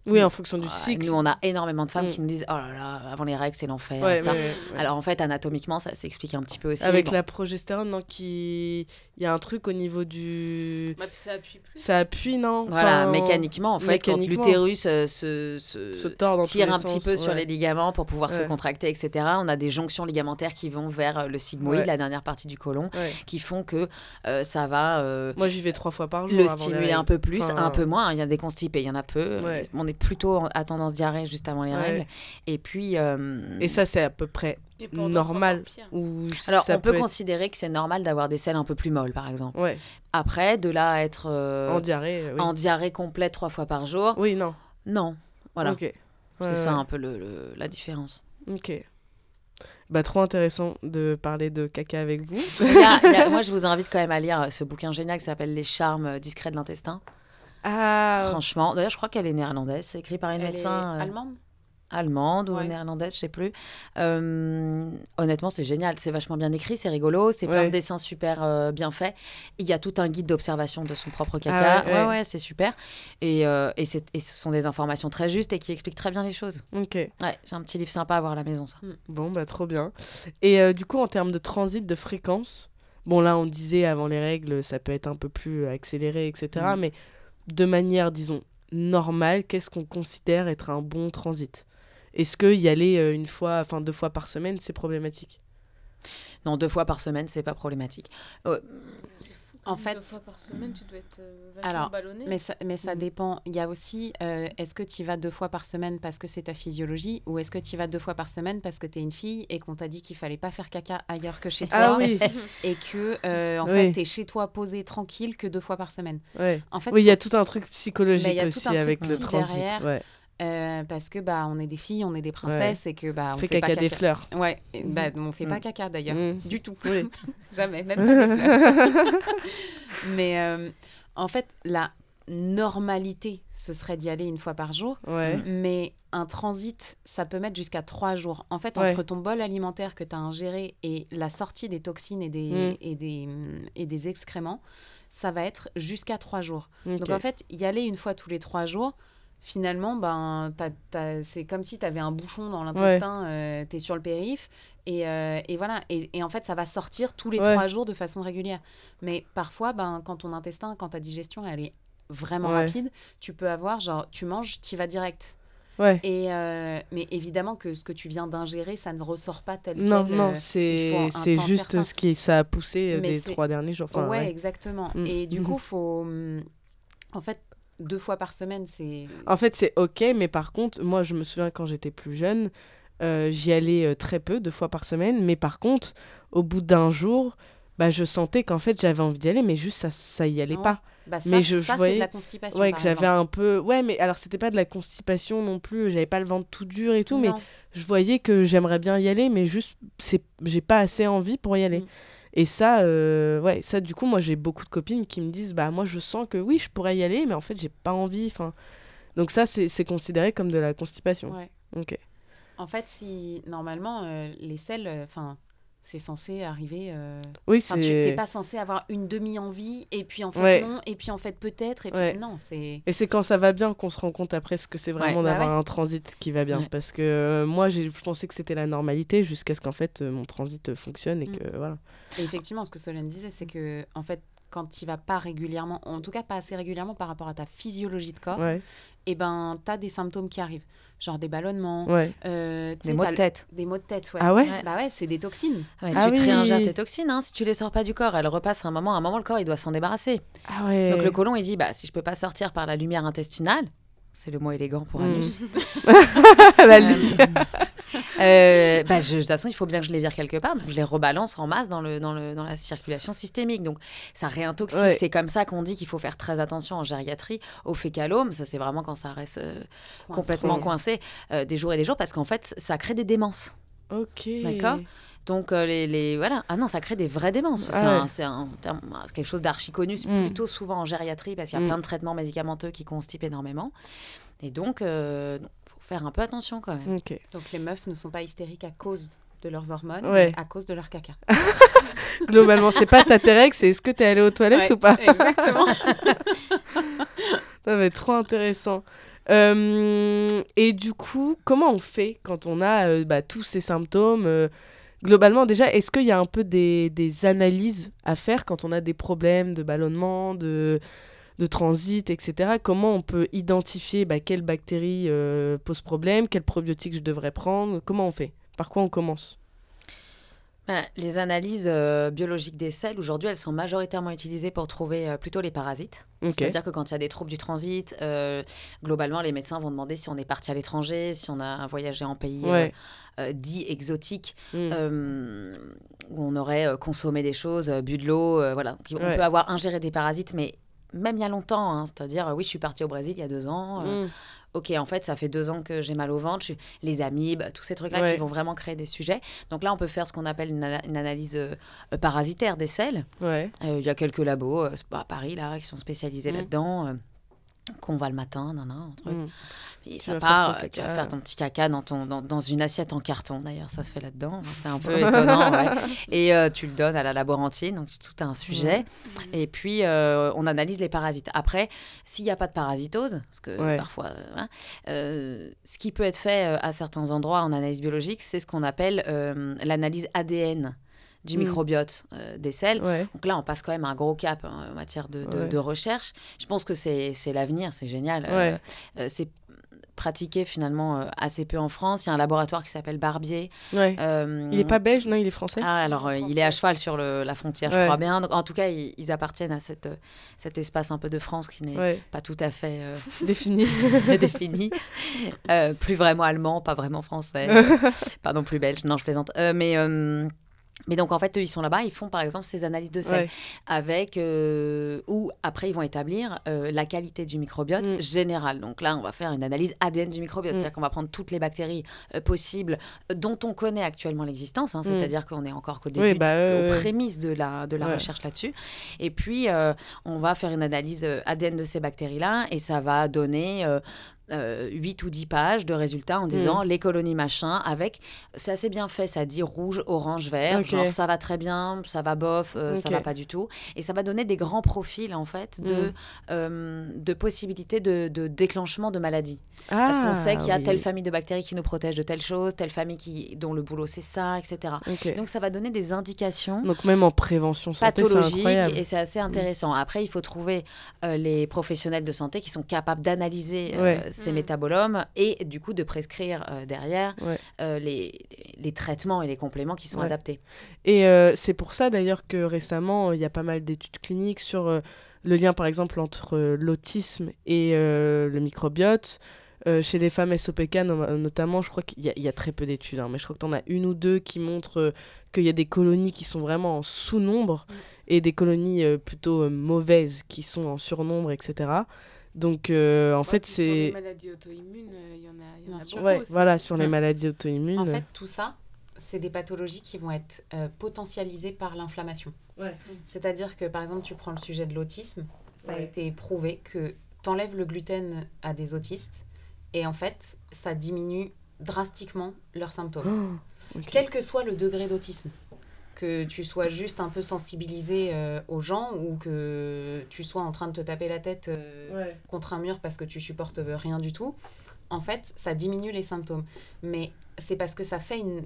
Oui, en fonction du cycle. nous on a énormément de femmes Mm. qui nous disent oh là là, avant les règles c'est l'enfer. Ouais, ça. ouais, ouais, ouais. Alors en fait, anatomiquement, ça s'explique un petit peu aussi. Avec Bon, la progestérone, non, qui... il y a un truc au niveau du... Bah, ça appuie plus. Ça appuie, non? Voilà, Enfin, mécaniquement, en fait, quand mécaniquement. l'utérus euh, se, se, Se tord dans tire un petit peu sur les ligaments pour pouvoir se contracter, etc. On a des jonctions ligamentaires qui vont vers euh, le sigmoïde, Ouais. la dernière partie du côlon, Ouais. qui font que euh, ça va euh, Moi, j'y vais trois fois par jour. le stimuler un peu plus, Enfin, un peu moins. Il y a des constipés, il y en a peu. Ouais. On est plutôt à tendance diarrhée juste avant les Ouais. règles. Et puis, euh, Et ça, c'est à peu près normal. Ou alors ça on peut être- considérer que c'est normal d'avoir des selles un peu plus molles, par exemple. Ouais, Après, de là à être euh, en diarrhée, oui. en diarrhée complète trois fois par jour, Oui, non. non. Voilà, c'est Ouais, ça un peu le- le- la différence. Ok. Bah, trop intéressant de parler de caca avec vous. Il y a- il y a- moi, je vous invite quand même à lire ce bouquin génial qui s'appelle Les charmes discrets de l'intestin. Ah, Franchement, d'ailleurs, je crois qu'elle est néerlandaise. C'est écrit par une Elle médecin est euh, allemande? Allemande ou Ouais. néerlandaise, je sais plus. Euh, honnêtement, c'est génial. C'est vachement bien écrit, c'est rigolo, c'est plein de dessins super euh, bien faits. Il y a tout un guide d'observation de son propre caca. Ah ouais, ouais, ouais. c'est super. Et, euh, et, c'est- et ce sont des informations très justes et qui expliquent très bien les choses. ok. Ouais, j'ai un petit livre sympa à avoir à la maison, ça. Bon, bah, trop bien. Et du coup, en termes de transit, de fréquence, bon, là, on disait avant les règles, ça peut être un peu plus accéléré, etc. Mm. Mais de manière, disons, normale, qu'est-ce qu'on considère être un bon transit? Est-ce que y aller euh, une fois, enfin deux fois par semaine, c'est problématique? Non, deux fois par semaine, c'est pas problématique. Euh. En fait- deux fois par semaine, tu dois être euh, vachement Alors, ballonné. Mais ça, mais ça Mhm. dépend. Il y a aussi, euh, est-ce que tu y vas deux fois par semaine parce que c'est ta physiologie ou est-ce que tu y vas deux fois par semaine parce que tu es une fille et qu'on t'a dit qu'il fallait pas faire caca ailleurs que chez toi Ah oui, et que euh, en Oui. fait tu es chez toi posé tranquille que deux fois par semaine? ouais. En fait, Oui, il y a tout un truc psychologique Mais il y a tout aussi un truc avec le transit. derrière. Ouais. Euh, parce que bah on est des filles, on est des princesses et que bah on fait fait caca pas des fleurs. Ouais, bah on fait pas Mm. caca d'ailleurs Mm. du tout. Oui. Jamais, même pas des fleurs. Mais euh, en fait, la normalité, ce serait d'y aller une fois par jour. Ouais. Mais un transit, ça peut mettre jusqu'à trois jours. En fait, Ouais. entre ton bol alimentaire que tu as ingéré et la sortie des toxines et des, Mm. et des, et des excréments, ça va être jusqu'à trois jours. Donc en fait, y aller une fois tous les trois jours, finalement, ben, c'est comme si tu avais un bouchon dans l'intestin, tu es sur le périph. Et, euh, et voilà, et, et en fait, ça va sortir tous les Ouais. trois jours de façon régulière. Mais parfois, ben, quand ton intestin, quand ta digestion, elle est vraiment Ouais. rapide, tu peux avoir, genre, tu manges, tu vas direct. Ouais. Et euh, mais évidemment que ce que tu viens d'ingérer, ça ne ressort pas tel Non, quel. non, euh, c'est juste certain. ce qui ça a poussé euh, Mais des trois derniers jours. Enfin, ouais, ouais. exactement. Mm. Et du Mhm. coup, faut. hum, En fait, deux fois par semaine, c'est. En fait, c'est ok, mais par contre, moi, je me souviens quand j'étais plus jeune, euh, j'y allais euh, très peu, deux fois par semaine, mais par contre, au bout d'un jour, bah, je sentais qu'en fait, j'avais envie d'y aller, mais juste ça, ça y allait Ouais. pas. Bah, ça, Mais je- ça je c'est voyais- de la constipation. Ouais, que j'avais un peu. Ouais, mais alors, c'était pas de la constipation non plus, j'avais pas le ventre tout dur et tout, mais je voyais que j'aimerais bien y aller, mais juste, c'est j'ai pas assez envie pour y aller. Mm. Et ça, euh, ouais, ça, du coup, moi, j'ai beaucoup de copines qui me disent, bah, moi, je sens que oui, je pourrais y aller, mais en fait, j'ai pas envie. Enfin, donc ça, c'est c'est considéré comme de la constipation. Ouais. Ok. En fait, si normalement euh, les selles, enfin, c'est censé arriver. euh, Oui, Enfin, tu c'est. pas censé avoir une demi-envie, et puis en fait Ouais. non, et puis en fait peut-être, et puis Ouais. non, c'est. Et c'est quand ça va bien qu'on se rend compte après ce que c'est vraiment Ouais, bah d'avoir un transit qui va bien. Parce que euh, moi, j'ai- je pensais que c'était la normalité jusqu'à ce qu'en fait, euh, mon transit fonctionne et Mm. que voilà. Et effectivement, ce que Solène disait, c'est que en fait, quand tu vas pas régulièrement, en tout cas pas assez régulièrement par rapport à ta physiologie de corps, Ouais, et ben t'as des symptômes qui arrivent, genre des ballonnements, ouais. euh, Des maux de tête. Des maux de tête, ouais. Ah ouais Ouais. Bah ouais, c'est des toxines. Ouais, Ah tu te oui. réingères tes toxines, hein, si tu les sors pas du corps, elles repassent à un moment. À un moment, le corps, il doit s'en débarrasser. Ah ouais. Donc le côlon, il dit, bah, si je peux pas sortir par la lumière intestinale, c'est le mot élégant pour Mm. anus. La Euh, ligne. Euh, bah, je- de toute façon, il faut bien que je les vire quelque part. Donc, je les rebalance en masse dans, le, dans, le, dans la circulation systémique. Donc, ça réintoxique. Ouais. C'est comme ça qu'on dit qu'il faut faire très attention en gériatrie au fécalome. Ça, c'est vraiment quand ça reste euh, complètement Coincé. euh, des jours et des jours parce qu'en fait, ça crée des démences. Ok. D'accord? Donc, euh, les, les- voilà. Ah non, ça crée des vraies démences. Ah c'est ouais. terme- quelque chose d'archi connu, c'est Mm. plutôt souvent en gériatrie parce qu'il y a Mm. plein de traitements médicamenteux qui constipent énormément. Et donc, euh, faut faire un peu attention quand même. Donc les meufs ne sont pas hystériques à cause de leurs hormones, Ouais. mais à cause de leur caca. Globalement, c'est pas ta c'est est-ce que t'es allé aux toilettes Ouais, ou pas? Exactement. Ça va être trop intéressant. Euh, et du coup, comment on fait quand on a euh, bah, tous ces symptômes euh, Globalement, déjà, est-ce qu'il y a un peu des, des analyses à faire quand on a des problèmes de ballonnement, de, de transit, etc. Comment on peut identifier bah, quelle bactérie euh, pose problème, quel probiotique je devrais prendre Comment on fait? Par quoi on commence? Ben, les analyses euh, biologiques des selles, aujourd'hui, elles sont majoritairement utilisées pour trouver euh, plutôt les parasites. C'est-à-dire que quand il y a des troubles du transit, globalement, les médecins vont demander si on est parti à l'étranger, si on a voyagé en pays Ouais. euh, dit exotique, Mm. euh, où on aurait euh, consommé des choses, bu de l'eau, voilà. Donc, On Ouais. peut avoir ingéré des parasites, mais même il y a longtemps, hein, c'est-à-dire, euh, oui, je suis partie au Brésil il y a deux ans. euh, Mm. Ok, en fait, ça fait deux ans que j'ai mal au ventre, je les amibes, tous ces trucs-là Ouais. qui vont vraiment créer des sujets. Donc là, on peut faire ce qu'on appelle une, ana- une analyse euh, parasitaire des selles. Ouais. Euh, Il y a quelques labos à Paris là, qui sont spécialisés Mm. là-dedans. Qu'on va le matin, nan, nan, un truc. Mm. Puis Tu ça faire part, ton euh, tu vas faire ton petit caca dans, ton, dans, dans une assiette en carton, d'ailleurs, ça se fait là-dedans. C'est un peu étonnant, ouais. Et euh, tu le donnes à la laborantine, donc tout un sujet. Et puis, euh, on analyse les parasites. Après, s'il n'y a pas de parasitose, parce que Ouais. parfois, hein, euh, ce qui peut être fait à certains endroits en analyse biologique, c'est ce qu'on appelle l'analyse ADN du Mm. microbiote euh, des selles. Ouais. Donc là, on passe quand même un gros cap hein, en matière de, de- Ouais. de recherche. Je pense que c'est l'avenir, c'est génial. Euh, Ouais. euh, c'est pratiqué finalement euh, assez peu en France. Il y a un laboratoire qui s'appelle Barbier. Ouais. Euh, Il est pas belge, non, il est français ah, alors, euh, il est à cheval sur le- la frontière, je crois bien. Donc, en tout cas, ils, ils appartiennent à cette, cet espace un peu de France qui n'est Ouais. pas tout à fait Défini. défini. Plus vraiment allemand, pas vraiment français. pas non plus belge. Non, je plaisante. Mais. Mais donc en fait, eux, ils sont là-bas, ils font par exemple ces analyses de sel Ouais. avec euh, ou après ils vont établir euh, la qualité du microbiote Mm. général. Donc là, on va faire une analyse ADN du microbiote, Mm. c'est-à-dire qu'on va prendre toutes les bactéries euh, possibles euh, dont on connaît actuellement l'existence, hein, c'est-à-dire qu'on est encore qu'au début, Mm. Oui, bah, aux prémices de la de la Ouais. recherche là-dessus. Et puis on va faire une analyse ADN de ces bactéries-là et ça va donner euh, euh, 8 ou 10 pages de résultats en Mm. disant les colonies machin avec c'est assez bien fait ça dit rouge orange vert genre ça va très bien ça va bof euh, ça va pas du tout et ça va donner des grands profils en fait de Mm. euh, de possibilités de, de déclenchement de maladies parce qu'on sait qu'il y a Ah, oui. telle famille de bactéries qui nous protège de telle chose telle famille qui dont le boulot c'est ça etc donc ça va donner des indications Donc même en prévention santé, incroyable. et c'est assez intéressant. Après, il faut trouver euh, les professionnels de santé qui sont capables d'analyser Ouais. Ces Mm. métabolomes et du coup de prescrire euh, derrière Ouais. euh, les, les traitements et les compléments qui sont Ouais. adaptés. Et euh, c'est pour ça d'ailleurs que récemment, il y a pas mal d'études cliniques sur le lien par exemple entre l'autisme et le microbiote. Euh, chez les femmes SOPK no- notamment, je crois qu'il y, a- il y a très peu d'études, hein, mais je crois que tu en as une ou deux qui montrent euh, qu'il y a des colonies qui sont vraiment en sous-nombre et des colonies euh, plutôt mauvaises qui sont en surnombre, etc. Donc euh, en fait, Sur les c'est... maladies auto-immunes, euh, il y en a, il y en a Bien sûr. beaucoup Ouais, aussi. voilà, sur les Mm. maladies auto-immunes. En fait, tout ça, c'est des pathologies qui vont être euh, potentialisées par l'inflammation. Ouais. C'est-à-dire que, par exemple, tu prends le sujet de l'autisme, ça a été prouvé que t'enlèves le gluten à des autistes et en fait, ça diminue drastiquement leurs symptômes. Oh. Quel que soit le degré d'autisme. Que tu sois juste un peu sensibilisé euh, aux gens ou que tu sois en train de te taper la tête euh, Ouais. contre un mur parce que tu supportes euh, rien du tout, en fait, ça diminue les symptômes. Mais c'est parce que ça fait une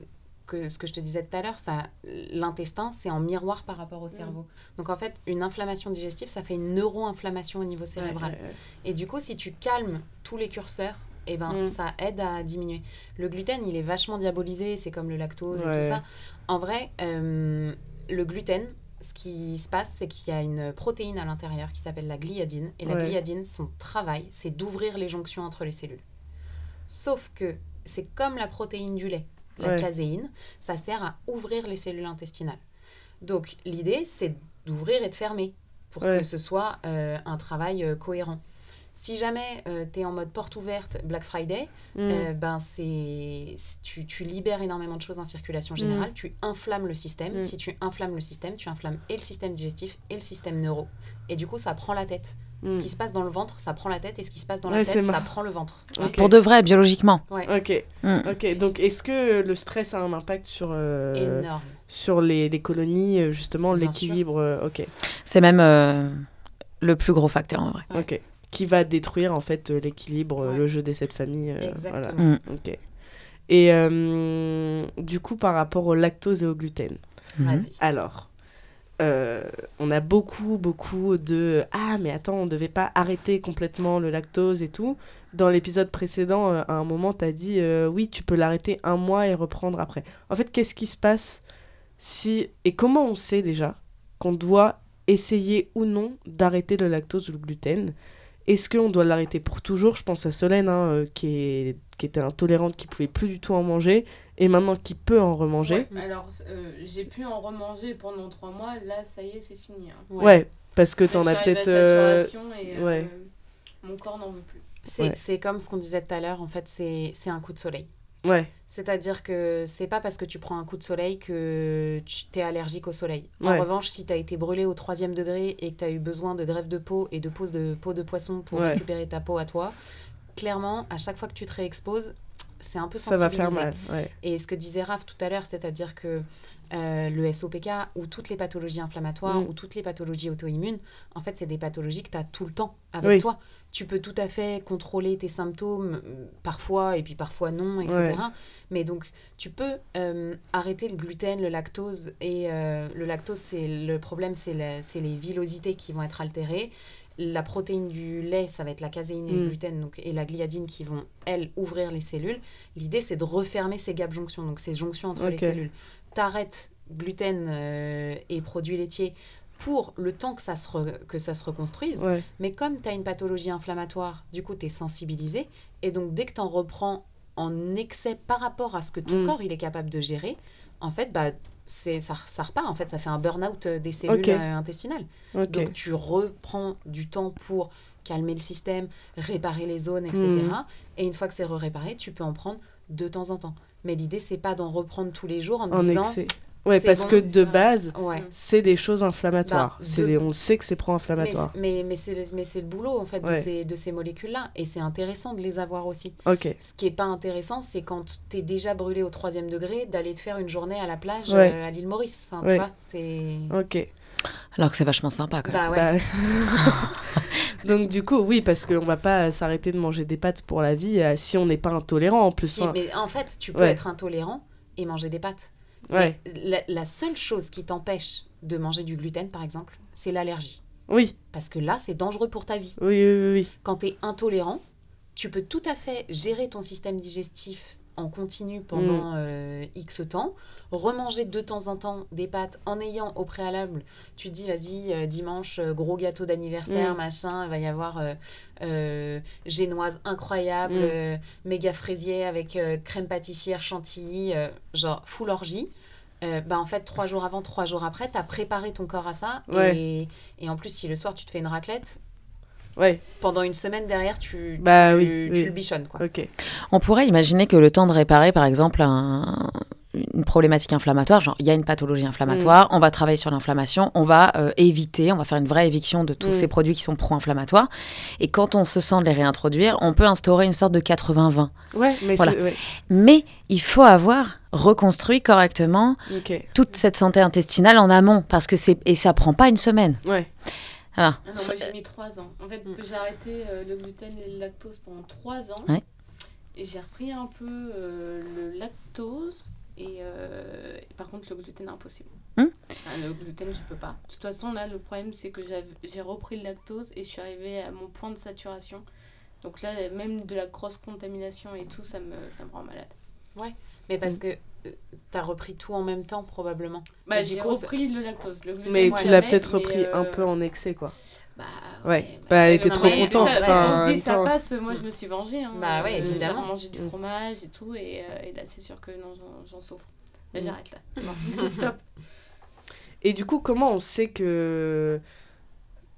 que ce que je te disais tout à l'heure, ça l'intestin, c'est en miroir par rapport au cerveau. Donc en fait, une inflammation digestive, ça fait une neuro-inflammation au niveau cérébral. Ouais, ouais, ouais. Et du coup, si tu calmes tous les curseurs, eh ben, Mm. ça aide à diminuer. Le gluten, il est vachement diabolisé, c'est comme le lactose et tout ça. En vrai, euh, le gluten, ce qui se passe, c'est qu'il y a une protéine à l'intérieur qui s'appelle la gliadine. Et la Ouais. gliadine, son travail, c'est d'ouvrir les jonctions entre les cellules. Sauf que c'est comme la protéine du lait, la Ouais. caséine, ça sert à ouvrir les cellules intestinales. Donc l'idée, c'est d'ouvrir et de fermer pour Ouais. que ce soit euh, un travail euh, cohérent. Si jamais tu es en mode porte ouverte Black Friday, Mm. euh, ben c'est tu, tu libères énormément de choses en circulation générale, tu inflammes le système. Mm. Si tu inflammes le système, tu inflammes et le système digestif et le système neuro. Et du coup, ça prend la tête. Mm. Ce qui se passe dans le ventre, ça prend la tête, et ce qui se passe dans Ouais, la tête, ça prend le ventre. Pour de vrai, biologiquement. Ok, Mm. ok. Donc, est-ce que le stress a un impact sur, euh, Énorme. sur les, les colonies, euh, justement, l'équilibre euh, Ok, C'est même euh, le plus gros facteur en vrai. Ouais. ok. Qui va détruire, en fait, euh, l'équilibre, euh, Ouais. le jeu des sept familles. euh, voilà. Exactement. Mm. Ok. Et euh, du coup, par rapport au lactose et au gluten. Vas-y. alors, euh, on a beaucoup, beaucoup de Ah, mais attends, on devait pas arrêter complètement le lactose et tout. Dans l'épisode précédent, euh, à un moment, tu as dit euh, Oui, tu peux l'arrêter un mois et reprendre après. En fait, qu'est-ce qui se passe si. Et comment on sait déjà qu'on doit essayer ou non d'arrêter le lactose ou le gluten? Est-ce qu'on doit l'arrêter pour toujours? Je pense à Solène, hein, euh, qui, est... qui était intolérante, qui pouvait plus du tout en manger, et maintenant qui peut en remanger. Ouais, alors, euh, j'ai pu en remanger pendant trois mois. Là, ça y est, c'est fini. hein. Ouais, parce que t'en as peut-être. euh, euh. Mon corps n'en veut plus. C'est comme ce qu'on disait tout à l'heure, en fait, c'est c'est un coup de soleil. Ouais, C'est-à-dire que c'est pas parce que tu prends un coup de soleil que tu t'es allergique au soleil. En Ouais. revanche, si tu as été brûlé au troisième degré et que tu as eu besoin de greffe de peau et de pose de peau de poisson pour Ouais. récupérer ta peau à toi, clairement, à chaque fois que tu te réexposes, c'est un peu ça va faire sensibilisé. mal. Ouais. Et ce que disait Raph tout à l'heure, c'est-à-dire que euh, le SOPK ou toutes les pathologies inflammatoires Mm. ou toutes les pathologies auto-immunes, en fait, c'est des pathologies que tu as tout le temps avec Oui. toi. Tu peux tout à fait contrôler tes symptômes, euh, parfois, et puis parfois non, etc. Ouais. Mais donc, tu peux euh, arrêter le gluten, le lactose. Et euh, le lactose, c'est le problème, c'est les villosités qui vont être altérées. La protéine du lait, ça va être la caséine et le Mm. gluten donc, et la gliadine qui vont, elles, ouvrir les cellules. L'idée, c'est de refermer ces gap junctions, donc ces jonctions entre les cellules. T'arrêtes gluten euh, et produits laitiers pour le temps que ça se, re- que ça se reconstruise. Ouais. Mais comme tu as une pathologie inflammatoire, du coup, tu es sensibilisé. Et donc, dès que tu en reprends en excès par rapport à ce que ton Mm. corps il est capable de gérer, en fait, bah, c'est, ça, ça repart. En fait, ça fait un burn-out euh, des cellules euh, intestinales. Donc, tu reprends du temps pour calmer le système, réparer les zones, etc. Mm. Et une fois que c'est réparé, tu peux en prendre de temps en temps. Mais l'idée, c'est pas d'en reprendre tous les jours en disant... excès. Ouais, parce bon, que de base, Ouais. c'est des choses inflammatoires. Bah, C'est de- des- On le sait que c'est Mais, pro-inflammatoire. mais, mais c'est le- mais c'est le boulot en fait de ces, de ces molécules-là et c'est intéressant de les avoir aussi. Ok. Ce qui est pas intéressant, c'est quand tu es déjà brûlé au troisième degré, d'aller te faire une journée à la plage Ouais. euh, à l'île Maurice. Enfin, Ouais. tu vois, c'est... Ok. Alors que c'est vachement sympa quand même. Bah ouais. Bah, Donc du coup, oui, parce qu'on va pas s'arrêter de manger des pâtes pour la vie euh, si on n'est pas intolérant en plus. Si, hein. mais en fait, tu peux Ouais. être intolérant et manger des pâtes. Ouais. La, la seule chose qui t'empêche de manger du gluten, par exemple, c'est l'allergie. Oui, Parce que là, c'est dangereux pour ta vie. oui, oui, oui, oui. Quand tu es intolérant, tu peux tout à fait gérer ton système digestif en continu pendant Mm. euh, X temps, remanger de temps en temps des pâtes en ayant au préalable, tu te dis vas-y, euh, dimanche, euh, gros gâteau d'anniversaire, Mm. machin, il va y avoir euh, euh, génoise incroyable, Mm. euh, méga fraisier avec euh, crème pâtissière chantilly, euh, genre full orgie. Euh, bah en fait, trois jours avant, trois jours après, tu as préparé ton corps à ça. Ouais. Et, et en plus, si le soir tu te fais une raclette, Ouais, pendant une semaine derrière, tu, Bah tu, oui, tu oui. le bichonnes. Quoi. ok. On pourrait imaginer que le temps de réparer, par exemple, un- une problématique inflammatoire, genre il y a une pathologie inflammatoire, on va travailler sur l'inflammation, on va euh, éviter, on va faire une vraie éviction de tous Mm. ces produits qui sont pro-inflammatoires. Et quand on se sent de les réintroduire, on peut instaurer une sorte de 80-20. Ouais, mais Voilà. c'est... Ouais. Mais il faut avoir reconstruit correctement toute cette santé intestinale en amont, parce que c'est et ça prend pas une semaine. Ouais. Voilà. Ah non, moi j'ai mis 3 ans. En fait, j'ai arrêté euh, le gluten et le lactose pendant 3 ans. Ouais. Et j'ai repris un peu euh, le lactose. Et, euh, et par contre, le gluten, impossible. Hum. Ah, le gluten, je peux pas. De toute façon, là, le problème, c'est que j'ai repris le lactose et je suis arrivée à mon point de saturation. Donc là, même de la grosse contamination et tout, ça me, ça me rend malade. Mais parce que tu as repris tout en même temps, probablement. Bah, j'ai repris le lactose. Le gluten, Mais moi, tu l'as peut-être repris un euh, peu en excès, quoi. Bah, Ouais. Bah, elle était non, trop contente, Ça, enfin, on se dit même ça temps. passe, moi je me suis vengée. Hein. Bah ouais, Euh, évidemment. J'ai mangé du fromage et tout, et, euh, et là c'est sûr que non, j'en- j'en souffre. Mm. j'arrête là, c'est bon, stop. Et du coup, comment on sait que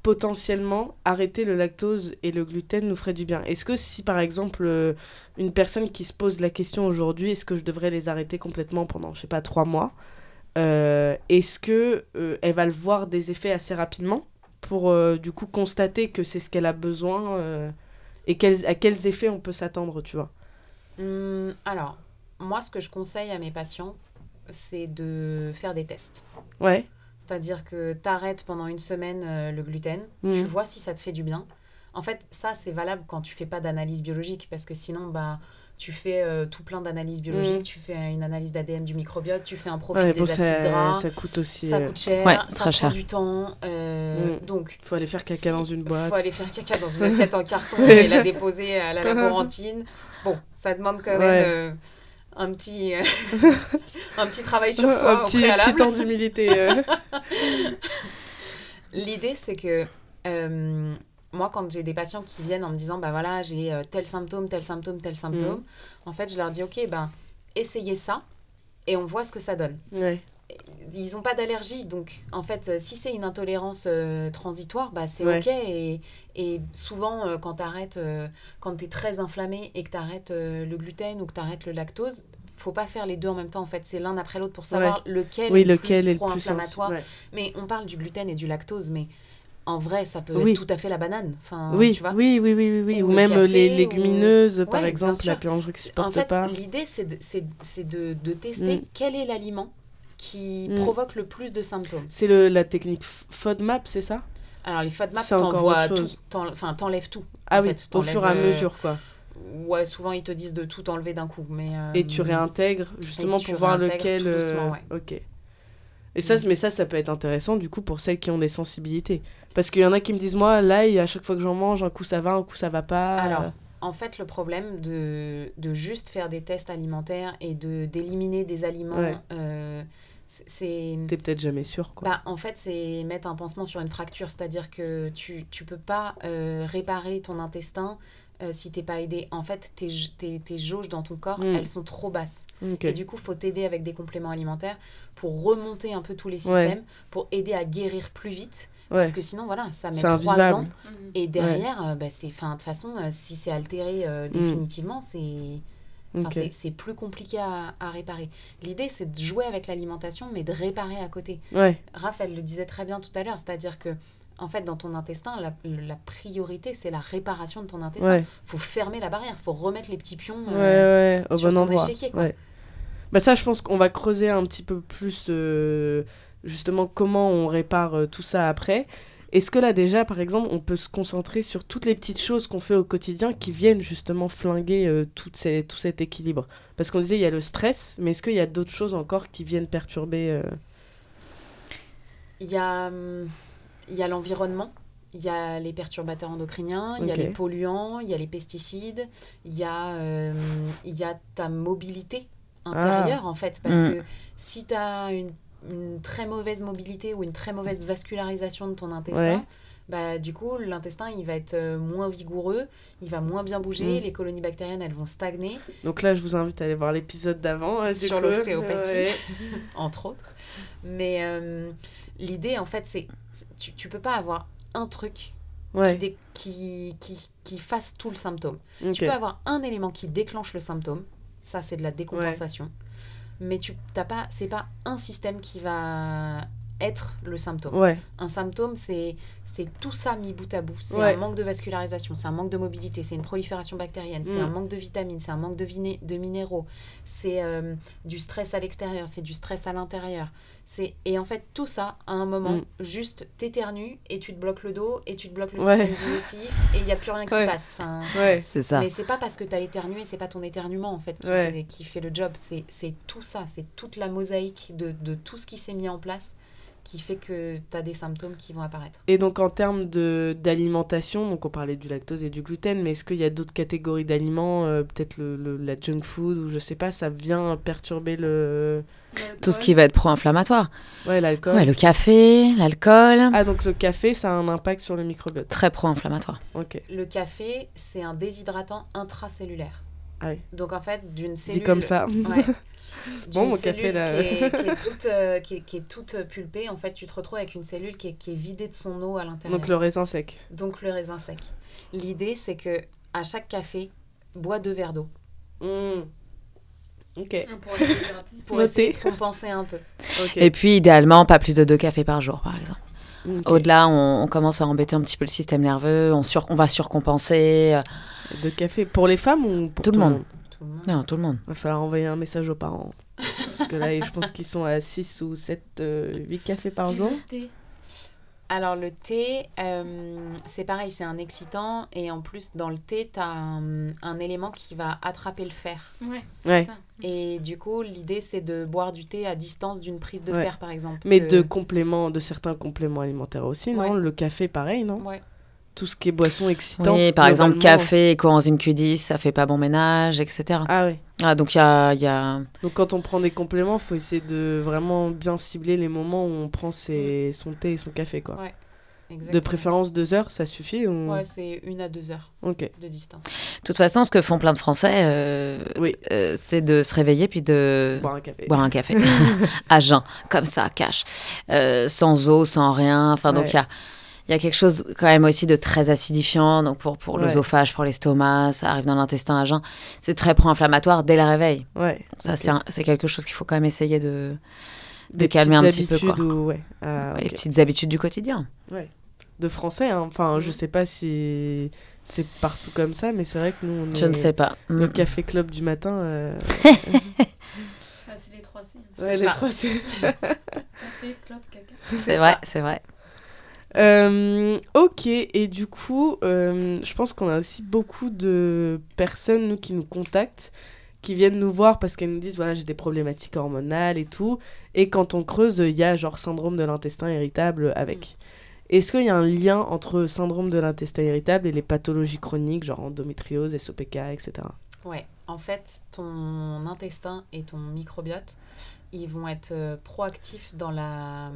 potentiellement arrêter le lactose et le gluten nous ferait du bien? Est-ce que si par exemple euh, une personne qui se pose la question aujourd'hui, est-ce que je devrais les arrêter complètement pendant, je sais pas, trois mois euh, Est-ce que euh, elle va le voir des effets assez rapidement? Pour du coup constater que c'est ce qu'elle a besoin et quels, à quels effets on peut s'attendre, tu vois Hum, alors, moi, ce que je conseille à mes patients, c'est de faire des tests. Ouais. C'est-à-dire que tu arrêtes pendant une semaine euh, le gluten, Mhm. tu vois si ça te fait du bien. En fait, ça, c'est valable quand tu fais pas d'analyse biologique, parce que sinon, bah, tu fais euh, tout plein d'analyses biologiques, Mhm. tu fais une analyse d'ADN du microbiote, tu fais un profil Ouais, des bon, acides ça, gras, ça coûte aussi. ça euh, coûte cher, Ouais, ça prend cher. du temps. euh, Mhm. Donc, faut aller faire caca si- dans une boîte. faut aller faire caca dans une assiette en carton et la déposer à la laborantine. Bon, ça demande quand même Ouais. euh, un, petit, euh, un petit travail sur un soi au petit, préalable. petit temps d'humilité. euh. L'idée, c'est que euh, moi, quand j'ai des patients qui viennent en me disant, bah voilà, j'ai euh, tel symptôme, tel symptôme, tel symptôme, en fait, je leur dis, ok, ben, essayez ça et on voit ce que ça donne. ouais. Ils n'ont pas d'allergie, donc en fait, euh, si c'est une intolérance euh, transitoire, bah, c'est Ouais. ok. Et, et souvent, euh, quand tu arrêtes, quand tu es très inflammé et que tu arrêtes le gluten ou que tu arrêtes le lactose, faut pas faire les deux en même temps. En fait, c'est l'un après l'autre pour savoir lequel Oui, est le lequel plus est le plus pro-inflammatoire. Mais on parle du gluten et du lactose, mais en vrai, ça peut Oui. être tout à fait la banane. Enfin, oui, tu vois. oui, oui, oui, oui, oui. Ou Ou, le même café, les ou- légumineuses, par Ouais, exemple, la péangerie qui En supporte fait, pas. l'idée, c'est de, tester Mm. quel est l'aliment qui Mm. provoque le plus de symptômes. C'est la technique FODMAP, c'est ça? Alors, les FODMAP, tout. t'enlèves tout. Ah en oui, fait, au fur et à euh, mesure, quoi. Ouais, souvent, ils te disent de tout enlever d'un coup. Mais, Et tu euh, réintègres, justement, tu pour voir lequel... tout doucement, euh, ouais. Ok. Et ça, Mm. mais ça, ça peut être intéressant, du coup, pour celles qui ont des sensibilités. Parce qu'il y en a qui me disent, moi, l'ail, à chaque fois que j'en mange, un coup ça va, un coup ça va pas. Alors, en fait, le problème de, de juste faire des tests alimentaires et de d'éliminer des aliments, Ouais. euh, c'est- c'est... T'es peut-être jamais sûr, quoi. Bah, en fait, c'est mettre un pansement sur une fracture, c'est-à-dire que tu tu peux pas euh, réparer ton intestin euh, si t'es pas aidé. En fait, tes, tes, tes jauges dans ton corps, Mm. elles sont trop basses. Et du coup, faut t'aider avec des compléments alimentaires pour remonter un peu tous les Ouais. systèmes, pour aider à guérir plus vite. Ouais. Parce que sinon, voilà, ça met trois ans. Et derrière, euh, bah, c'est, fin, de toute façon, euh, si c'est altéré euh, définitivement, c'est, c'est, c'est plus compliqué à, à réparer. L'idée, c'est de jouer avec l'alimentation, mais de réparer à côté. Ouais. Raphaël le disait très bien tout à l'heure, c'est-à-dire que, en fait, dans ton intestin, la, la priorité, c'est la réparation de ton intestin. Ouais. faut fermer la barrière, faut remettre les petits pions. Euh, ouais, au sur bon ton endroit. échiquier, quoi. Bah ça, je pense qu'on va creuser un petit peu plus euh, justement comment on répare euh, tout ça après. Est-ce que là déjà, par exemple, on peut se concentrer sur toutes les petites choses qu'on fait au quotidien qui viennent justement flinguer euh, ces- tout cet équilibre? Parce qu'on disait il y a le stress, mais est-ce qu'il y a d'autres choses encore qui viennent perturber Il y a, hum, il y a l'environnement, il y a les perturbateurs endocriniens, il y a les polluants, il y a les pesticides, il y a, euh, y a ta mobilité intérieure en fait. Parce Mm. que si tu as une, une très mauvaise mobilité ou une très mauvaise vascularisation de ton intestin, Ouais. bah, du coup, l'intestin, il va être euh, moins vigoureux, il va moins bien bouger, Mm. les colonies bactériennes, elles vont stagner, Donc là, je vous invite à aller voir l'épisode d'avant. euh, Sur l'ostéopathie. Ouais. entre autres. Mais euh, l'idée, en fait, c'est tu, tu peux pas avoir un truc qui, Ouais, qui, qui, qui fasse tout le symptôme. Tu peux avoir un élément qui déclenche le symptôme, ça c'est de la décompensation. Mais tu t'as pas, c'est pas un système qui va être le symptôme. Ouais, Un symptôme, c'est c'est tout ça mis bout à bout. C'est Ouais. un manque de vascularisation, c'est un manque de mobilité, c'est une prolifération bactérienne, c'est Mm. un manque de vitamines, c'est un manque de, viné- de minéraux, c'est euh, du stress à l'extérieur, c'est du stress à l'intérieur. C'est Et en fait, tout ça, à un moment, Mm. juste t'éternues et tu te bloques le dos et tu te bloques le Ouais. système digestif et il n'y a plus rien qui Ouais. passe. Enfin, ouais. C'est ça. mais c'est pas parce que tu as éternué, c'est pas ton éternuement en fait qui, Ouais. fait, qui fait le job. C'est c'est tout ça, c'est toute la mosaïque de, de tout ce qui s'est mis en place qui fait que tu as des symptômes qui vont apparaître. Et donc en termes de d'alimentation, donc on parlait du lactose et du gluten, mais est-ce qu'il y a d'autres catégories d'aliments, euh, peut-être le, le- la junk food ou je sais pas, ça vient perturber le Tout ce qui va être pro-inflammatoire. ouais l'alcool. Ouais, le café, l'alcool, Ah donc le café, ça a un impact sur le microbiote. très pro-inflammatoire. Ok. Le café, c'est un déshydratant intracellulaire. Ah oui. Donc en fait, d'une cellule. Dit comme ça. Ouais. Bon, mon café, là. Qui est, qui est toute, euh, qui est- qui est toute pulpée, en fait, tu te retrouves avec une cellule qui est, qui est vidée de son eau à l'intérieur. Donc le raisin sec. Donc le raisin sec. L'idée, c'est que à chaque café, bois deux verres d'eau Ok. Pour les hydrater. pour Noté. essayer de compenser un peu. Ok. Et puis, idéalement, pas plus de deux cafés par jour, par exemple. Au-delà, on, on commence à embêter un petit peu le système nerveux, on, sur, on va surcompenser. euh, De café. Pour les femmes ou pour Tout le monde. Tout le monde. Non, tout le monde. Il va falloir envoyer un message aux parents. Parce que là, je pense qu'ils sont à 6 ou 7, 8 cafés par jour. Alors le thé, euh, c'est pareil, c'est un excitant et en plus dans le thé, tu as un, un élément qui va attraper le fer. Ouais. Ouais. ça. Et du coup, l'idée c'est de boire du thé à distance d'une prise de Ouais. fer par exemple. Mais que- de compléments, de certains compléments alimentaires aussi, non? Ouais. Le café, pareil, non? Ouais. Tout ce qui est boisson excitante. Oui, par exemple, café, coenzyme Q10, ça fait pas bon ménage, etc. Ah ouais. Ah, donc il y a, il y a- Donc quand on prend des compléments, faut essayer de vraiment bien cibler les moments où on prend ses- son thé et son café, quoi. Ouais, De préférence deux heures, ça suffit ou... Ouais, c'est une à deux heures Ok. de distance. De toute façon, ce que font plein de Français, euh, Oui. euh, c'est de se réveiller puis de Boire un café. boire un café à jeun, comme ça, cash, Euh, sans eau, sans rien. Enfin, donc il y a, il y a quelque chose quand même aussi de très acidifiant. Donc pour, pour Ouais. l'œsophage, pour l'estomac, ça arrive dans l'intestin à jeun. C'est très pro-inflammatoire dès le réveil. Ouais. Ça, ok. c'est quelque chose qu'il faut quand même essayer de, de Des calmer un petit peu. Quoi. habitudes ou- ouais. Ah, Les petites habitudes du quotidien. De français, hein. enfin, je Mhm. sais pas si c'est partout comme ça, mais c'est vrai que nous, on Je est- ne sais pas. Le Mm. café club du matin. euh, Ah, c'est les trois C. ouais, C'est les ça. trois, c'est- Café, club, caca. C'est vrai, c'est vrai. Euh, ok, et du coup, euh, je pense qu'on a aussi beaucoup de personnes nous, qui nous contactent, qui viennent nous voir parce qu'elles nous disent voilà, j'ai des problématiques hormonales et tout. Et quand on creuse, il y a genre syndrome de l'intestin irritable avec. Est-ce qu'il y a un lien entre syndrome de l'intestin irritable et les pathologies chroniques, genre endométriose, SOPK, etc. Ouais, en fait, ton intestin et ton microbiote, ils vont être euh, proactifs dans la,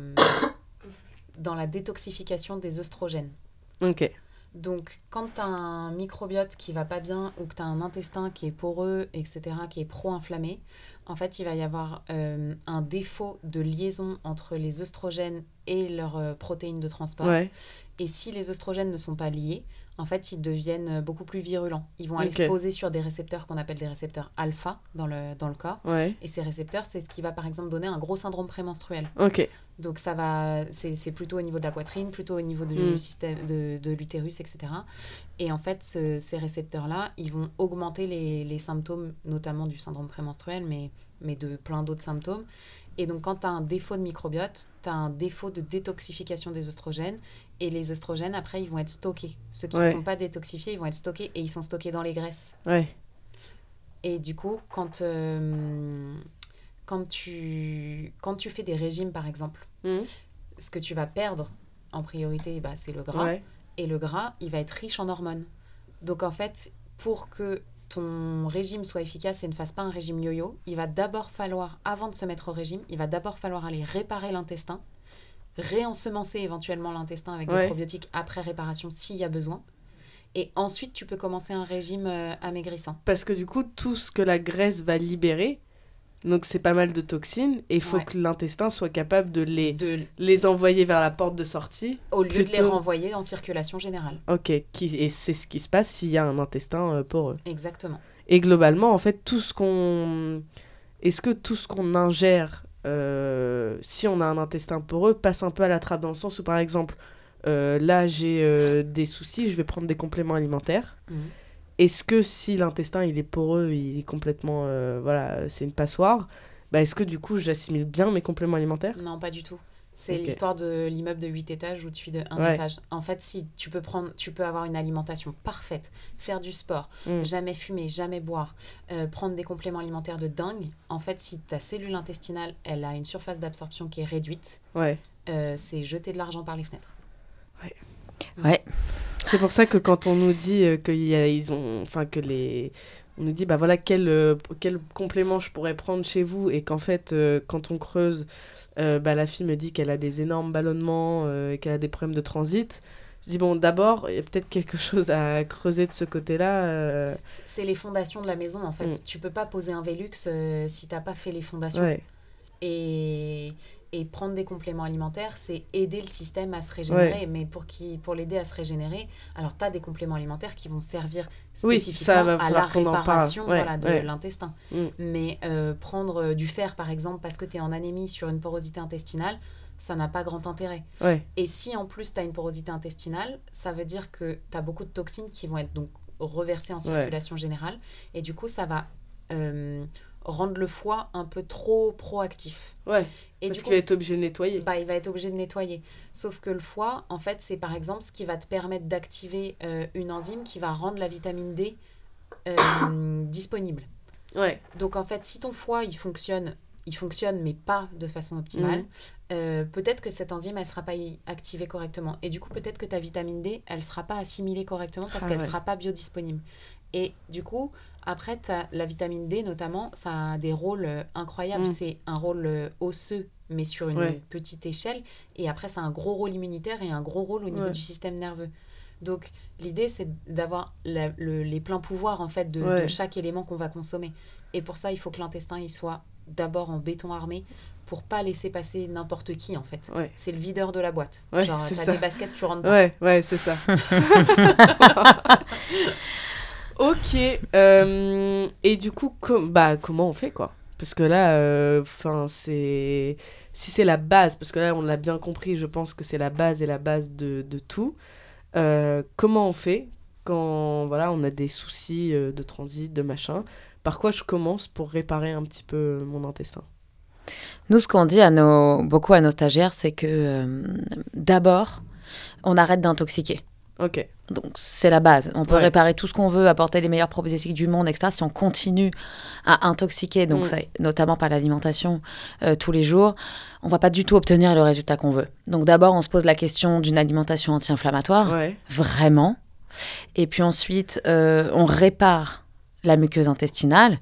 dans la détoxification des œstrogènes. Ok, Donc, quand tu as un microbiote qui va pas bien ou que tu as un intestin qui est poreux, etc., qui est pro-inflammé, en fait, il va y avoir euh, un défaut de liaison entre les œstrogènes et leurs euh, protéines de transport. ouais, Et si les œstrogènes ne sont pas liés, en fait, ils deviennent beaucoup plus virulents. Ils vont aller se poser sur des récepteurs qu'on appelle des récepteurs alpha dans le, dans le corps. ouais, Et ces récepteurs, c'est ce qui va par exemple donner un gros syndrome prémenstruel. ok, Donc ça va, c'est c'est plutôt au niveau de la poitrine, plutôt au niveau du Mm. système de, de l'utérus, etc. Et en fait, ce- ces récepteurs-là, ils vont augmenter les, les symptômes, notamment du syndrome prémenstruel, mais, mais de plein d'autres symptômes. Et donc, quand tu as un défaut de microbiote, tu as un défaut de détoxification des oestrogènes. Et les oestrogènes, après, ils vont être stockés. Ceux qui ne Ouais. sont pas détoxifiés, ils vont être stockés et ils sont stockés dans les graisses. ouais, Et du coup, quand, euh, quand, tu, quand tu fais des régimes, par exemple, Mhm. ce que tu vas perdre en priorité, bah, c'est le gras. ouais, Et le gras, il va être riche en hormones. Donc en fait, pour que ton régime soit efficace et ne fasse pas un régime yo-yo, il va d'abord falloir, avant de se mettre au régime, il va d'abord falloir aller réparer l'intestin, réensemencer éventuellement l'intestin avec Ouais. des probiotiques après réparation s'il y a besoin. Et ensuite, tu peux commencer un régime euh, amaigrissant. Parce que du coup, tout ce que la graisse va libérer, donc c'est pas mal de toxines, et il faut Ouais. que l'intestin soit capable de les, De, les envoyer vers la porte de sortie. au lieu de les renvoyer en circulation générale. Ok, qui, et c'est ce qui se passe s'il y a un intestin euh, poreux. Exactement. Et globalement, en fait, tout ce qu'on. Est-ce que tout ce qu'on ingère, euh, si on a un intestin poreux, passe un peu à la trappe dans le sens où, par exemple, euh, là j'ai euh, des soucis, je vais prendre des compléments alimentaires. Mhm. Est-ce que si l'intestin il est poreux, il est complètement. euh, voilà, c'est une passoire, bah, est-ce que du coup j'assimile bien mes compléments alimentaires? Non, pas du tout. C'est l'histoire de l'immeuble de 8 étages au-dessus de un Ouais. étage. En fait, si tu peux prendre, tu peux avoir une alimentation parfaite, faire du sport, Mm. jamais fumer, jamais boire, euh, prendre des compléments alimentaires de dingue. En fait, si ta cellule intestinale, elle a une surface d'absorption qui est réduite, Ouais. euh, c'est jeter de l'argent par les fenêtres. Ouais. C'est pour ça que quand on nous dit euh, y a, ils ont, enfin que les, on nous dit bah voilà quel quel complément je pourrais prendre chez vous et qu'en fait euh, quand on creuse, euh, bah la fille me dit qu'elle a des énormes ballonnements euh, qu'elle a des problèmes de transit. Je dis, bon, d'abord, il y a peut-être quelque chose à creuser de ce côté-là. euh, C'est les fondations de la maison, en fait. Mm. Tu peux pas poser un Velux si t'as pas fait les fondations. ouais, Et, et prendre des compléments alimentaires, c'est aider le système à se régénérer. Mais pour, qui, pour l'aider à se régénérer, alors tu as des compléments alimentaires qui vont servir spécifiquement à la réparation Ouais, voilà, de ouais. l'intestin. Mm. Mais euh, prendre euh, du fer, par exemple, parce que tu es en anémie sur une porosité intestinale, ça n'a pas grand intérêt. Et si en plus tu as une porosité intestinale, ça veut dire que tu as beaucoup de toxines qui vont être donc reversées en circulation générale. Et du coup, ça va euh, rendre le foie un peu trop proactif. ouais. Et Parce qu'il va être obligé de nettoyer. bah, il va être obligé de nettoyer. Sauf que le foie, en fait, c'est par exemple ce qui va te permettre d'activer euh, une enzyme qui va rendre la vitamine D euh, disponible. Ouais, Donc en fait, si ton foie, il fonctionne, il fonctionne, mais pas de façon optimale, Mhm. euh, peut-être que cette enzyme, elle sera pas activée correctement. Et du coup, peut-être que ta vitamine D, elle sera pas assimilée correctement parce Ah qu'elle ouais. sera pas biodisponible. Et du coup, après, t'as la vitamine D, notamment, ça a des rôles euh, incroyables. Mhm. C'est un rôle euh, osseux, mais sur une Ouais. petite échelle. Et après, c'est un gros rôle immunitaire et un gros rôle au niveau Ouais. du système nerveux. Donc, l'idée, c'est d'avoir le- les pleins pouvoirs, en fait, de, Ouais. de chaque élément qu'on va consommer. Et pour ça, il faut que l'intestin, il soit d'abord en béton armé pour pas laisser passer n'importe qui, en fait. ouais. C'est le videur de la boîte. Ouais, Genre, t'as ça. des baskets, tu rentres pas. Ouais, ouais, c'est ça. ok. euh, et du coup, bah, comment on fait, quoi? Parce que là, enfin, c'est... Si c'est la base, parce que là, on l'a bien compris, je pense que c'est la base et la base de, tout. euh, comment on fait quand, voilà, on a des soucis euh, de transit, de machin? Par quoi je commence pour réparer un petit peu mon intestin? Nous, ce qu'on dit à nos, beaucoup à nos stagiaires, c'est que euh, d'abord, on arrête d'intoxiquer. Ok. Donc, c'est la base. On peut Ouais. réparer tout ce qu'on veut, apporter les meilleures probiotiques du monde, etc. Si on continue à intoxiquer, donc Mm. ça, notamment par l'alimentation euh, tous les jours, on va pas du tout obtenir le résultat qu'on veut. Donc, d'abord, on se pose la question d'une alimentation anti-inflammatoire, Ouais. vraiment. Et puis ensuite, euh, on répare la muqueuse intestinale.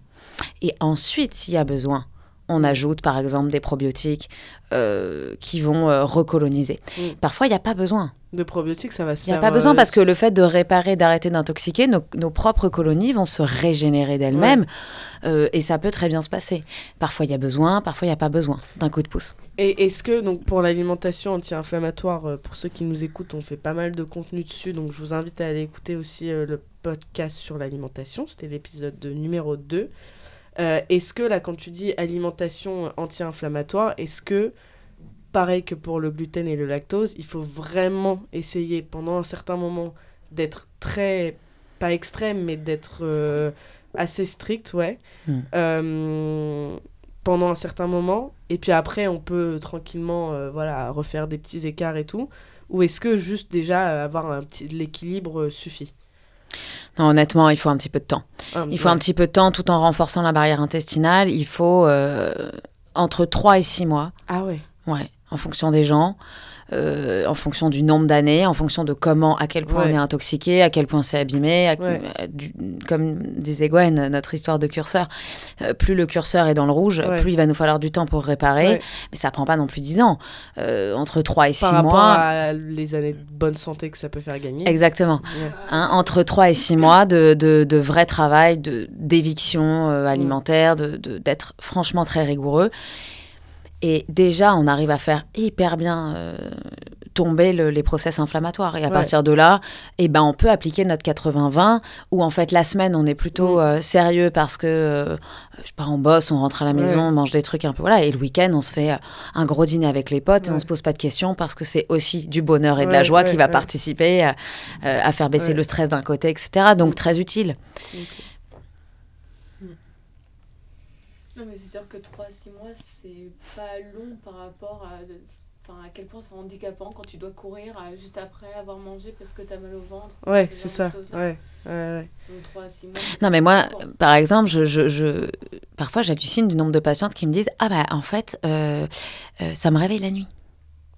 Et ensuite, s'il y a besoin, on ajoute par exemple des probiotiques euh, qui vont euh, recoloniser. Mm. Parfois, il n'y a pas besoin. De probiotiques, ça va se Il n'y a pas besoin euh, parce que le fait de réparer, d'arrêter d'intoxiquer, nos, nos propres colonies vont se régénérer d'elles-mêmes euh, et ça peut très bien se passer. Parfois, il y a besoin, parfois, il n'y a pas besoin d'un coup de pouce. Et est-ce que, donc, pour l'alimentation anti-inflammatoire, euh, pour ceux qui nous écoutent, on fait pas mal de contenu dessus, donc je vous invite à aller écouter aussi euh, le podcast sur l'alimentation, c'était l'épisode de numéro 2. Euh, est-ce que, là, quand tu dis alimentation anti-inflammatoire, est-ce que, pareil que pour le gluten et le lactose, il faut vraiment essayer pendant un certain moment d'être très, pas extrême, mais d'être euh, assez strict, ouais, Mm. euh, pendant un certain moment, et puis après on peut tranquillement euh, voilà, refaire des petits écarts et tout, ou est-ce que juste déjà avoir un petit, l'équilibre suffit? Non, honnêtement, il faut un petit peu de temps. Il faut ouais. un petit peu de temps tout en renforçant la barrière intestinale. Il faut entre 3 et 6 mois, Ah ouais, ouais, en fonction des gens. euh, en fonction du nombre d'années, en fonction de comment, à quel point Ouais. on est intoxiqué, à quel point c'est abîmé. à- Ouais. euh, du- comme disait Gwen, notre histoire de curseur, euh, plus le curseur est dans le rouge, Ouais. plus il va nous falloir du temps pour réparer. Mais ça prend pas non plus 10 ans. Euh, entre 3 et 6 par rapport mois. à les années de bonne santé que ça peut faire gagner. Exactement. Hein, entre 3 et 6 mois de, de, de vrai travail, d'éviction alimentaire, de- d'être franchement très rigoureux. Et déjà, on arrive à faire hyper bien euh, tomber le- les process inflammatoires. Et à Ouais. partir de là, eh ben, on peut appliquer notre 80-20, où en fait, la semaine, on est plutôt euh, sérieux parce que, euh, je sais pas, on bosse, on rentre à la maison, Ouais. on mange des trucs un peu, voilà. Et le week-end, on se fait euh, un gros dîner avec les potes et on Ouais. se pose pas de questions parce que c'est aussi du bonheur et de la Ouais, joie ouais, qui va ouais. participer à faire baisser Ouais. le stress d'un côté, etc. Donc, Mm. très utile. Non, mais c'est sûr que 3 à 6 mois, c'est pas long par rapport à, enfin, à quel point c'est handicapant quand tu dois courir juste après avoir mangé parce que t'as mal au ventre. Ouais, ce c'est genre ça. Ouais, ouais, ouais. Donc 3 à 6 mois. Non, mais moi, Bon. par exemple, je, je, je- parfois, j'hallucine du nombre de patientes qui me disent Ah, bah, en fait, euh, euh, ça me réveille la nuit.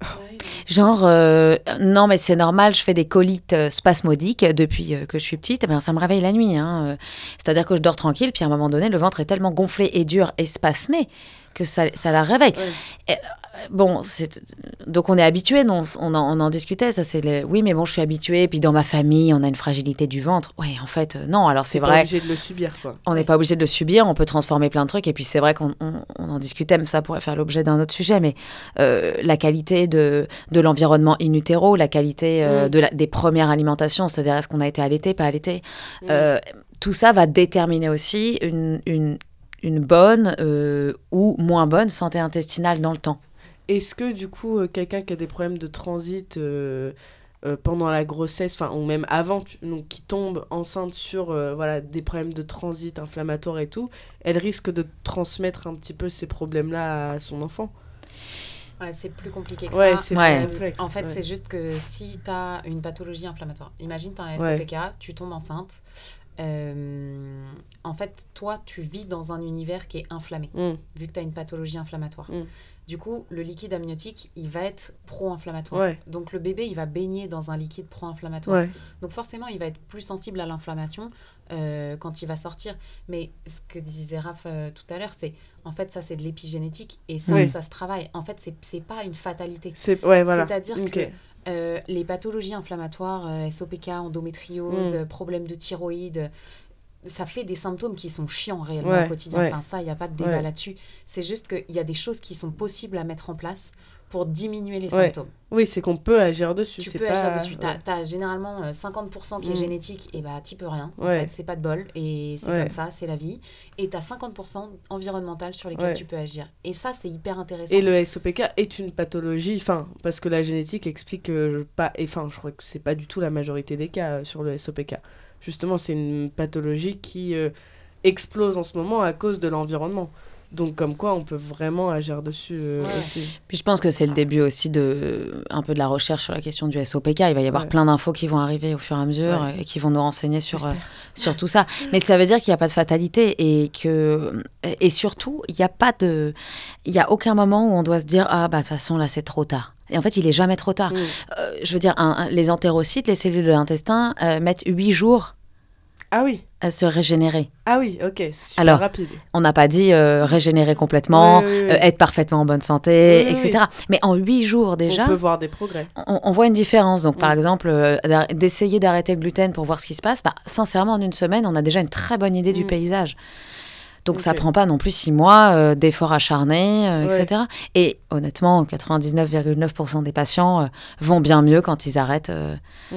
Ouais, Genre, euh, non, mais c'est normal, je fais des colites euh, spasmodiques depuis euh, que je suis petite, eh ben, ça me réveille la nuit. hein. C'est-à-dire que je dors tranquille, puis à un moment donné, le ventre est tellement gonflé et dur et spasmé que ça, ça la réveille. Ouais. Bon, donc on est habitué, on, on, en, on en discutait, ça c'est le... Oui, mais bon, je suis habituée, puis dans ma famille, on a une fragilité du ventre. Ouais, en fait, euh, non, alors c'est T'es pas vrai, obligé de le subir, quoi. on n'est pas obligé de le subir, on peut transformer plein de trucs, et puis c'est vrai qu'on on, on en discutait, mais ça pourrait faire l'objet d'un autre sujet, mais euh, la qualité de, de l'environnement in utero, la qualité euh, Mm. de la- des premières alimentations, c'est-à-dire est-ce qu'on a été allaité, pas allaité, Mm. euh, tout ça va déterminer aussi une, une, une bonne euh, ou moins bonne santé intestinale dans le temps. Est-ce que du coup, euh, quelqu'un qui a des problèmes de transit euh, euh, pendant la grossesse, enfin ou même avant, donc qui tombe enceinte sur euh, voilà des problèmes de transit inflammatoire et tout, elle risque de transmettre un petit peu ces problèmes-là à son enfant? Ouais, c'est plus compliqué que Ouais, ça. c'est Ouais. plus complexe. En fait, ouais. c'est juste que si tu as une pathologie inflammatoire, imagine tu as un Ouais. SOPK, tu tombes enceinte. Euh, en fait, toi, tu vis dans un univers qui est inflammé, Mm. vu que tu as une pathologie inflammatoire. Mm. Du coup, le liquide amniotique, il va être pro-inflammatoire. Ouais. Donc, le bébé, il va baigner dans un liquide pro-inflammatoire. Ouais. Donc forcément, il va être plus sensible à l'inflammation euh, quand il va sortir. Mais ce que disait Raph euh, tout à l'heure, c'est en fait ça c'est de l'épigénétique et ça Oui. ça se travaille. En fait c'est pas une fatalité. C'est ouais voilà. C'est-à-dire Ok. que euh, les pathologies inflammatoires, euh, SOPK, endométriose, Mm. euh, problèmes de thyroïde, ça fait des symptômes qui sont chiants réellement Ouais, au quotidien. ouais. Enfin, ça, il n'y a pas de débat Ouais. là-dessus. C'est juste qu'il y a des choses qui sont possibles à mettre en place pour diminuer les Ouais. symptômes. Oui, c'est qu'on peut agir dessus. Tu peux pas... agir dessus. Tu ouais. as, généralement euh, 50% qui est Mm. génétique, et bah tu peux rien. En Ouais. fait, c'est pas de bol, et c'est Ouais. comme ça, c'est la vie. Et tu as 50% environnemental sur lesquels tu peux agir. Et ça, c'est hyper intéressant. Et le SOPK est une pathologie, enfin, parce que la génétique explique que pas, et enfin, je crois que c'est pas du tout la majorité des cas euh, sur le SOPK. Justement, c'est une pathologie qui euh, explose en ce moment à cause de l'environnement. Donc, comme quoi, on peut vraiment agir dessus euh, Ouais. aussi. Puis je pense que c'est le début aussi de un peu de la recherche sur la question du SOPK. Il va y avoir Ouais. plein d'infos qui vont arriver au fur et à mesure Ouais. et qui vont nous renseigner sur, euh, sur tout ça. Mais ça veut dire qu'il n'y a pas de fatalité et que et surtout il n'y a pas de il y a aucun moment où on doit se dire ah bah de toute façon là c'est trop tard. Et en fait il est jamais trop tard. Mm. Euh, je veux dire un- un- les entérocytes, les cellules de l'intestin euh, mettent huit jours Ah oui, à se régénérer. ah oui, ok, super Alors, rapide. On n'a pas dit euh, régénérer complètement, Oui, oui, oui. euh, être parfaitement en bonne santé, etc. Mais en huit jours déjà, On peut voir des progrès. on, on voit une différence. Donc, par exemple, euh, d'essayer d'arrêter le gluten pour voir ce qui se passe, bah, sincèrement, en une semaine, on a déjà une très bonne idée du Mm. paysage. Donc, ça Ok. prend pas non plus six mois euh, d'efforts acharnés, euh, Ouais. etc. Et honnêtement, 99,9% des patients euh, vont bien mieux quand ils arrêtent Mm.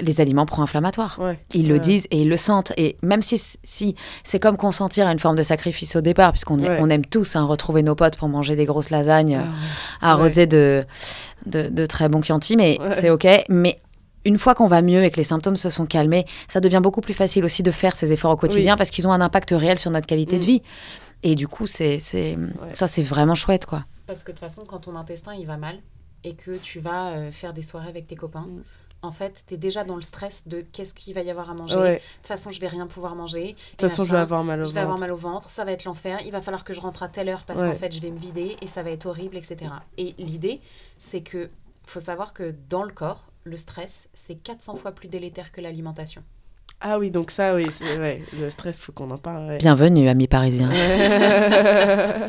les aliments pro-inflammatoires. Ouais. Ils le disent et ils le sentent. Et même si, si c'est comme consentir à une forme de sacrifice au départ, puisqu'on Ouais. on aime tous hein, retrouver nos potes pour manger des grosses lasagnes Ah arrosées de, de, de très bons Chianti, mais c'est OK. Mais une fois qu'on va mieux et que les symptômes se sont calmés, ça devient beaucoup plus facile aussi de faire ces efforts au quotidien parce qu'ils ont un impact réel sur notre qualité de Mm. vie. Et du coup, c'est, c'est, ça, c'est vraiment chouette, quoi. Parce que de toute façon, quand ton intestin il va mal et que tu vas euh, faire des soirées avec tes copains, Mm. en fait, tu es déjà dans le stress de qu'est-ce qu'il va y avoir à manger. Ouais. De toute façon, je vais rien pouvoir manger. De toute façon, je vais avoir mal au je vais avoir ventre. mal au ventre, ça va être l'enfer, il va falloir que je rentre à telle heure parce Ouais. qu'en fait je vais me vider et ça va être horrible, etc. Et l'idée, c'est que faut savoir que dans le corps, le stress, c'est 400 fois plus délétère que l'alimentation. Ah oui, donc ça, oui, ouais, le stress, faut qu'on en parle. ouais. Bienvenue, amis parisiens.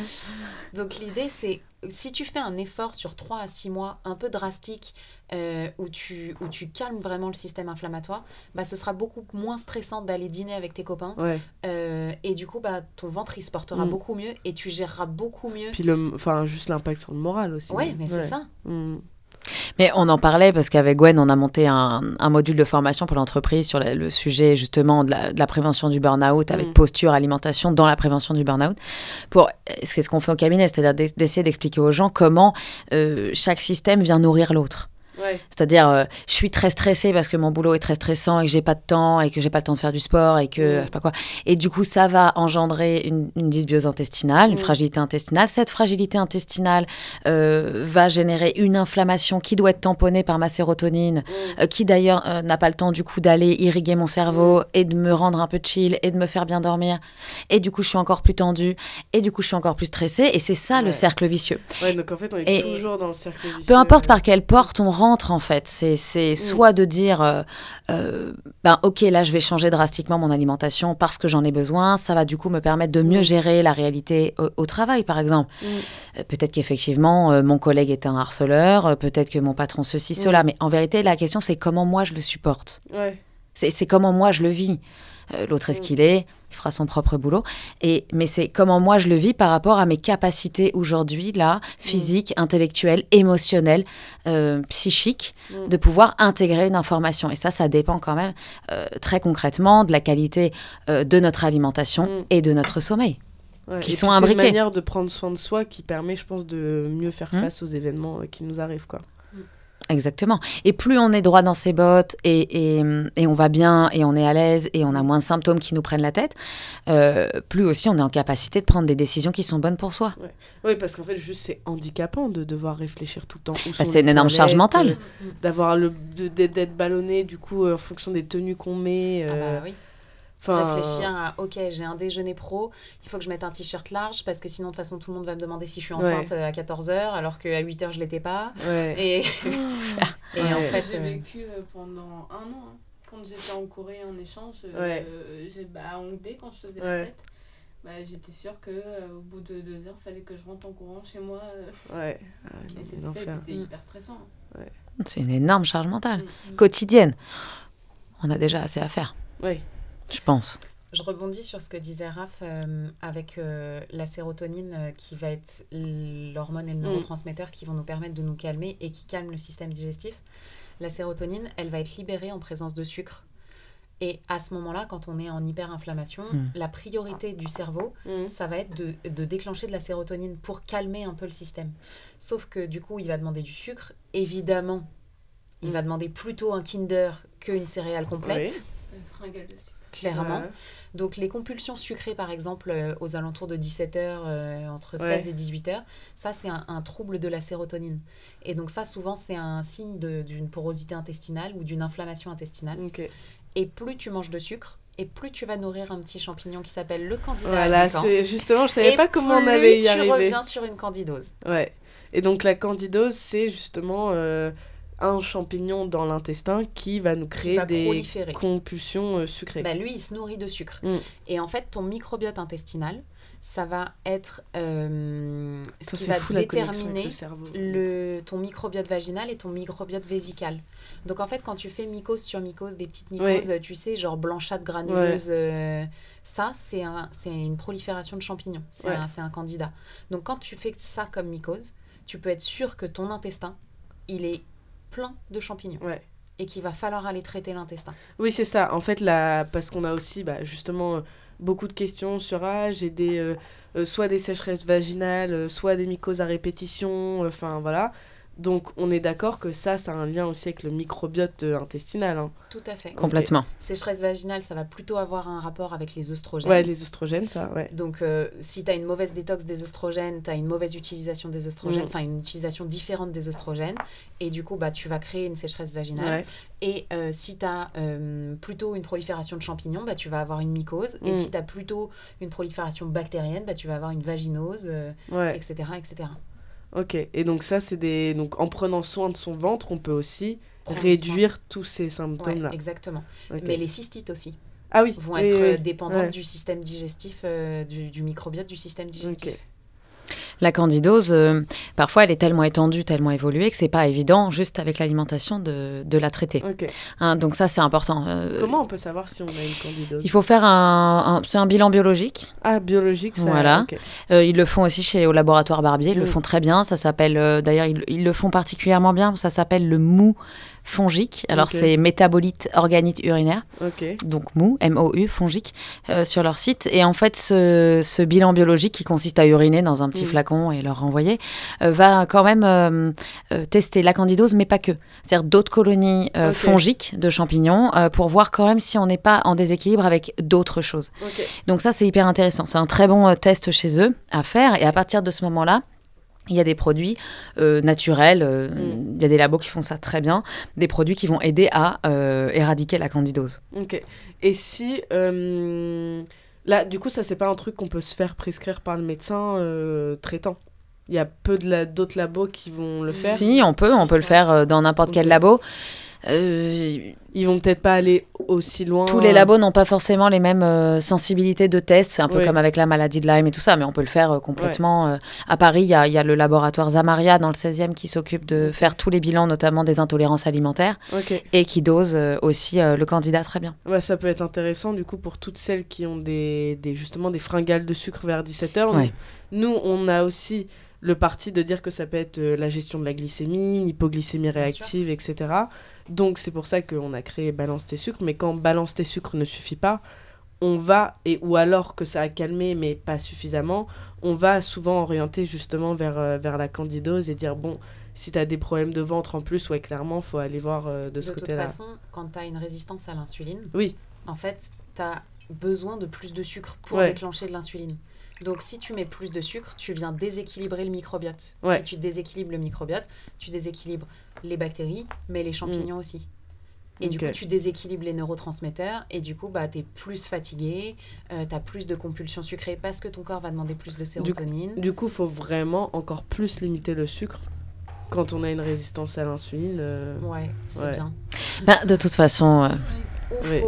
Donc l'idée, c'est si tu fais un effort sur 3 à 6 mois un peu drastique, euh, où, tu, où tu calmes vraiment le système inflammatoire, bah, ce sera beaucoup moins stressant d'aller dîner avec tes copains. ouais. euh, et du coup, bah, ton ventre, il se portera Mm. beaucoup mieux et tu géreras beaucoup mieux. Puis le, enfin, juste l'impact sur le moral aussi. Ouais, mais c'est ça. Mm. Mais on en parlait parce qu'avec Gwen, on a monté un, un module de formation pour l'entreprise sur la- le sujet justement de la, de la prévention du burn-out avec Mm. posture, alimentation dans la prévention du burn-out. Pour, c'est ce qu'on fait au cabinet, c'est-à-dire d'ess- d'essayer d'expliquer aux gens comment euh, chaque système vient nourrir l'autre. Ouais. C'est-à-dire, euh, je suis très stressée parce que mon boulot est très stressant et que j'ai pas de temps et que j'ai pas le temps de faire du sport et que Mm. je sais pas quoi. Et du coup, ça va engendrer une, une dysbiose intestinale, une Mm. fragilité intestinale. Cette fragilité intestinale euh, va générer une inflammation qui doit être tamponnée par ma sérotonine, Mm. euh, qui d'ailleurs n'a pas le temps du coup d'aller irriguer mon cerveau et de me rendre un peu chill et de me faire bien dormir. Et du coup, je suis encore plus tendue et du coup, je suis encore plus stressée. Et c'est ça le cercle vicieux. Ouais, donc en fait, on est Et toujours dans le cercle vicieux. Peu importe par quelle porte on rentre en fait. C'est c'est soit de dire, euh, euh, ben ok là je vais changer drastiquement mon alimentation parce que j'en ai besoin. Ça va du coup me permettre de mieux Mm. gérer la réalité au, au travail par exemple. Mm. Euh, peut-être qu'effectivement euh, mon collègue est un harceleur, peut-être que mon patron ceci Mm. cela. Mais en vérité la question c'est comment moi je le supporte. Ouais. C'est comment moi je le vis. Euh, L'autre est ce Mm. qu'il est, il fera son propre boulot. Et, mais c'est comment moi je le vis par rapport à mes capacités aujourd'hui, là, physiques, intellectuelles, émotionnelles, euh, psychiques, Mm. de pouvoir intégrer une information. Et ça, ça dépend quand même euh, très concrètement de la qualité euh, de notre alimentation Mm. et de notre sommeil. Ouais, qui sont puis, C'est imbriqués. une manière de prendre soin de soi qui permet, je pense, de mieux faire Hmm. face aux événements qui nous arrivent. Quoi. Exactement. Et plus on est droit dans ses bottes et, et, et on va bien et on est à l'aise et on a moins de symptômes qui nous prennent la tête, euh, plus aussi on est en capacité de prendre des décisions qui sont bonnes pour soi. Oui, parce qu'en fait, juste, c'est handicapant de devoir réfléchir tout le temps. Bah, sont c'est une énorme charge mentale. euh, D'avoir le de- d'être ballonné, du coup, euh, en fonction des tenues qu'on met. Ah bah oui. Enfin, Réfléchir à, ok, j'ai un déjeuner pro, il faut que je mette un t-shirt large parce que sinon, de toute façon, tout le monde va me demander si je suis enceinte Ouais. euh, à 14h alors qu'à 8h, je l'étais pas. Ouais. Et, et en fait, J'ai vécu euh, pendant un an. hein. Quand j'étais en Corée en échange, euh, bah, à Hongdae, quand je faisais Ouais. la fête, bah, j'étais sûre que euh, au bout de deux heures, fallait que je rentre en courant chez moi. euh, Ouais. Ah, et c'était Mm. hyper stressant. C'est une énorme charge mentale. Mm. Quotidienne. On a déjà assez à faire, Ouais. Je pense. Je rebondis sur ce que disait Raph euh, avec euh, la sérotonine euh, qui va être l'hormone et le Mm. neurotransmetteur qui vont nous permettre de nous calmer et qui calme le système digestif. La sérotonine, elle va être libérée en présence de sucre. Et à ce moment-là, quand on est en hyperinflammation, Mm. la priorité du cerveau, Mm. ça va être de, de déclencher de la sérotonine pour calmer un peu le système. Sauf que du coup, il va demander du sucre. Évidemment, il Mm. va demander plutôt un Kinder qu'une céréale complète, Euh, fringale de sucre. Clairement. Ouais. Donc les compulsions sucrées, par exemple, euh, aux alentours de 17h, entre 16 Ouais. et 18h, ça c'est un, un trouble de la sérotonine. Et donc ça, souvent, c'est un signe d'une porosité intestinale ou d'une inflammation intestinale. Et plus tu manges de sucre, et plus tu vas nourrir un petit champignon qui s'appelle le candida Voilà, c'est justement, je savais Et pas comment on allait y tu arriver. reviens sur une candidose. Ouais. Et donc la candidose, c'est justement euh, un champignon dans l'intestin qui va nous créer va des proliférer. compulsions euh, sucrées. Bah, lui, il se nourrit de sucre. Mm. Et en fait, ton microbiote intestinal, ça va être euh, ce Ça qui va fou déterminer le ton microbiote vaginal et ton microbiote vésical. Donc en fait, quand tu fais mycose sur mycose, des petites mycoses, Ouais. tu sais, genre blanchâtre granuleuse, euh, ça, c'est un, c'est une prolifération de champignons. C'est Ouais. un, c'est un candidat. Donc quand tu fais ça comme mycose, tu peux être sûr que ton intestin, il est plein de champignons. Ouais. Et qu'il va falloir aller traiter l'intestin. Oui, c'est ça. En fait, là, parce qu'on a aussi bah, justement euh, beaucoup de questions sur ah, j'ai des euh, euh, soit des sécheresses vaginales, soit des mycoses à répétition, enfin voilà. Donc on est d'accord que ça, ça a un lien aussi avec le microbiote euh, intestinal. hein. Tout à fait. Complètement. Sécheresse vaginale, ça va plutôt avoir un rapport avec les oestrogènes. Ouais, les oestrogènes, ça, ouais. Donc, euh, si tu as une mauvaise détox des oestrogènes, tu as une mauvaise utilisation des oestrogènes, Mm. enfin une utilisation différente des oestrogènes, et du coup, bah, tu vas créer une sécheresse vaginale. Ouais. Et euh, si tu as plutôt une prolifération de champignons, bah, tu vas avoir une mycose. Et Mm. si tu as plutôt une prolifération bactérienne, bah, tu vas avoir une vaginose, euh, ouais. etc., etc. Ok. Et donc ça, c'est des. Donc en prenant soin de son ventre, on peut aussi Prendre réduire tous ces Ouais, symptômes-là. exactement. Mais les cystites aussi Ah oui. vont oui, être oui, oui. dépendantes du système digestif, euh, du, du microbiote du système digestif. La candidose, euh, parfois, elle est tellement étendue, tellement évoluée que c'est pas évident, juste avec l'alimentation, de, de la traiter. Hein, donc ça, c'est important. Euh, Comment on peut savoir si on a une candidose? Il faut faire un, un- c'est un bilan biologique. Ah, biologique, ça. Voilà. Euh, ils le font aussi chez au laboratoire Barbier. Ils le Mm. font très bien. Ça s'appelle, d'ailleurs, ils, ils le font particulièrement bien. Ça s'appelle le mou fongique. Alors c'est métabolite organite urinaire. Donc mou, M-O-U, fongique, euh, sur leur site. Et en fait, ce, ce bilan biologique qui consiste à uriner dans un petit Mm. flacon et leur renvoyer, euh, va quand même euh, euh, tester la candidose, mais pas que. C'est-à-dire d'autres colonies fongiques de champignons pour voir quand même si on n'est pas en déséquilibre avec d'autres choses. Donc ça, c'est hyper intéressant. C'est un très bon test chez eux à faire. Et à partir de ce moment-là, il y a des produits euh, naturels, euh, Mm. il y a des labos qui font ça très bien, des produits qui vont aider à euh, éradiquer la candidose. Ok. Et si. Là, du coup, ça, c'est pas un truc qu'on peut se faire prescrire par le médecin euh, traitant. Il y a peu de la- d'autres labos qui vont le faire. Si, on peut, on peut le faire euh, dans n'importe quel labo. Euh, Ils vont peut-être pas aller aussi loin. tous les labos n'ont pas forcément les mêmes euh, sensibilités de tests. C'est un peu Oui. comme avec la maladie de Lyme et tout ça, mais on peut le faire euh, complètement. euh. À Paris, il y a, il y a le laboratoire Zamaria dans le 16e qui s'occupe de faire tous les bilans, notamment des intolérances alimentaires, et qui dose aussi le candidat très bien. Ouais, ça peut être intéressant du coup pour toutes celles qui ont des, des justement des fringales de sucre vers 17h. Ouais. Nous, on a aussi le parti de dire que ça peut être euh, la gestion de la glycémie, une hypoglycémie réactive, etc. Donc c'est pour ça qu'on a créé Balance tes sucres. Mais quand Balance tes sucres ne suffit pas, on va, et, ou alors que ça a calmé mais pas suffisamment, on va souvent orienter justement vers, euh, vers la candidose et dire bon, si tu as des problèmes de ventre en plus, ouais, clairement, faut aller voir euh, de De, ce toute côté-là. façon, quand tu as une résistance à l'insuline, Oui. en fait, tu as besoin de plus de sucre pour Ouais. déclencher de l'insuline. Donc, si tu mets plus de sucre, tu viens déséquilibrer le microbiote. Ouais. Si tu déséquilibres le microbiote, tu déséquilibres les bactéries, mais les champignons aussi. Et du coup, tu déséquilibres les neurotransmetteurs et du coup, bah, tu es plus fatigué, tu as plus de compulsions sucrées parce que ton corps va demander plus de sérotonine. Du coup, faut vraiment encore plus limiter le sucre quand on a une résistance à l'insuline. euh, Ouais, c'est Ouais. bien. Ben, de toute façon, euh, Ou Oui.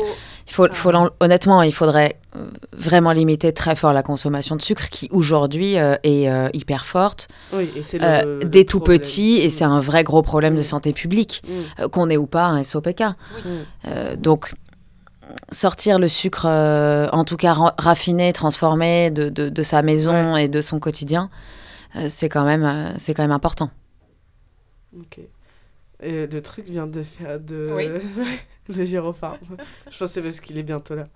Il faut, l'en- honnêtement, il faudrait euh, vraiment limiter très fort la consommation de sucre qui aujourd'hui euh, est euh, hyper forte Oui, et c'est euh, dès le tout problème. petit et c'est un vrai gros problème de Mm. santé publique, Mm, qu'on ait ou pas un SOPK. donc, sortir le sucre, en tout cas ra- raffiné, transformé de, de- de sa maison et de son quotidien, c'est quand, même, c'est quand même important. Ok. Et le truc vient de faire de, Oui. de gyrophare. Je pense que c'est parce qu'il est bientôt là.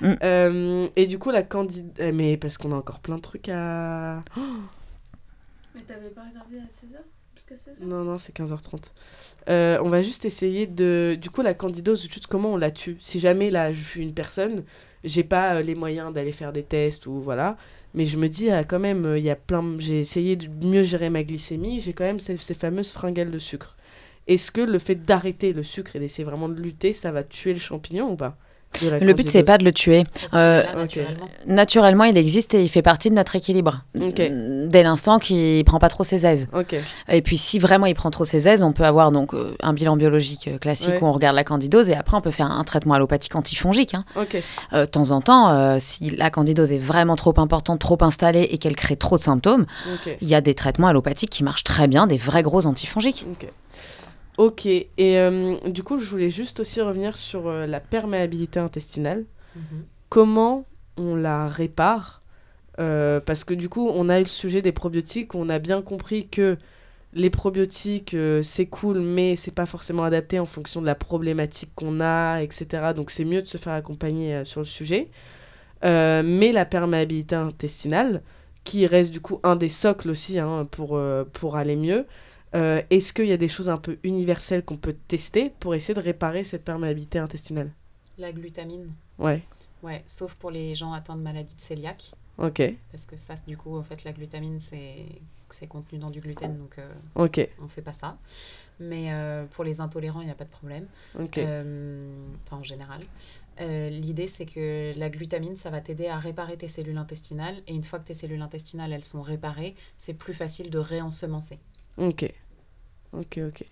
Mm. Euh, et du coup, la candidate. Mais parce qu'on a encore plein de trucs à. Mais t'avais pas réservé à 16h Jusqu'à 16h Non, non, c'est 15h30. Euh, on va juste essayer de. Du coup, la candidose, juste comment on la tue? Si jamais là, je suis une personne, j'ai pas euh, les moyens d'aller faire des tests ou voilà. Mais je me dis, ah, quand même, il y a plein. J'ai essayé de mieux gérer ma glycémie. J'ai quand même ces, ces fameuses fringales de sucre. Est-ce que le fait d'arrêter le sucre et d'essayer vraiment de lutter, ça va tuer le champignon ou pas Le but, c'est pas de le tuer. Euh, là, naturellement. Naturellement, il existe et il fait partie de notre équilibre. Mm, Dès l'instant qu'il prend pas trop ses aises. Et puis, si vraiment il prend trop ses aises, on peut avoir donc euh, un bilan biologique euh, classique Ouais. où on regarde la candidose et après, on peut faire un traitement allopathique antifongique. hein. Euh, de temps en temps, euh, si la candidose est vraiment trop importante, trop installée et qu'elle crée trop de symptômes, il y a des traitements allopathiques qui marchent très bien, des vrais gros antifongiques. Ok. Et euh, du coup, je voulais juste aussi revenir sur euh, la perméabilité intestinale. Mhm. comment on la répare Euh, Parce que du coup, on a eu le sujet des probiotiques, on a bien compris que les probiotiques, c'est cool, mais c'est pas forcément adapté en fonction de la problématique qu'on a, etc. Donc c'est mieux de se faire accompagner sur le sujet. Mais la perméabilité intestinale, qui reste du coup un des socles aussi hein, pour, pour aller mieux, euh, est-ce qu'il y a des choses un peu universelles qu'on peut tester pour essayer de réparer cette perméabilité intestinale La glutamine, Ouais, ouais, sauf pour les gens atteints de maladie de cœliaque, ok, parce que ça, du coup, en fait, la glutamine, c'est contenu dans du gluten, donc euh, ok, on fait pas ça. Mais euh, pour les intolérants, il n'y a pas de problème, ok. Euh, enfin en général. L'idée, c'est que la glutamine, ça va t'aider à réparer tes cellules intestinales, et une fois que tes cellules intestinales, elles sont réparées, c'est plus facile de réensemencer. Ok. Ok, ok.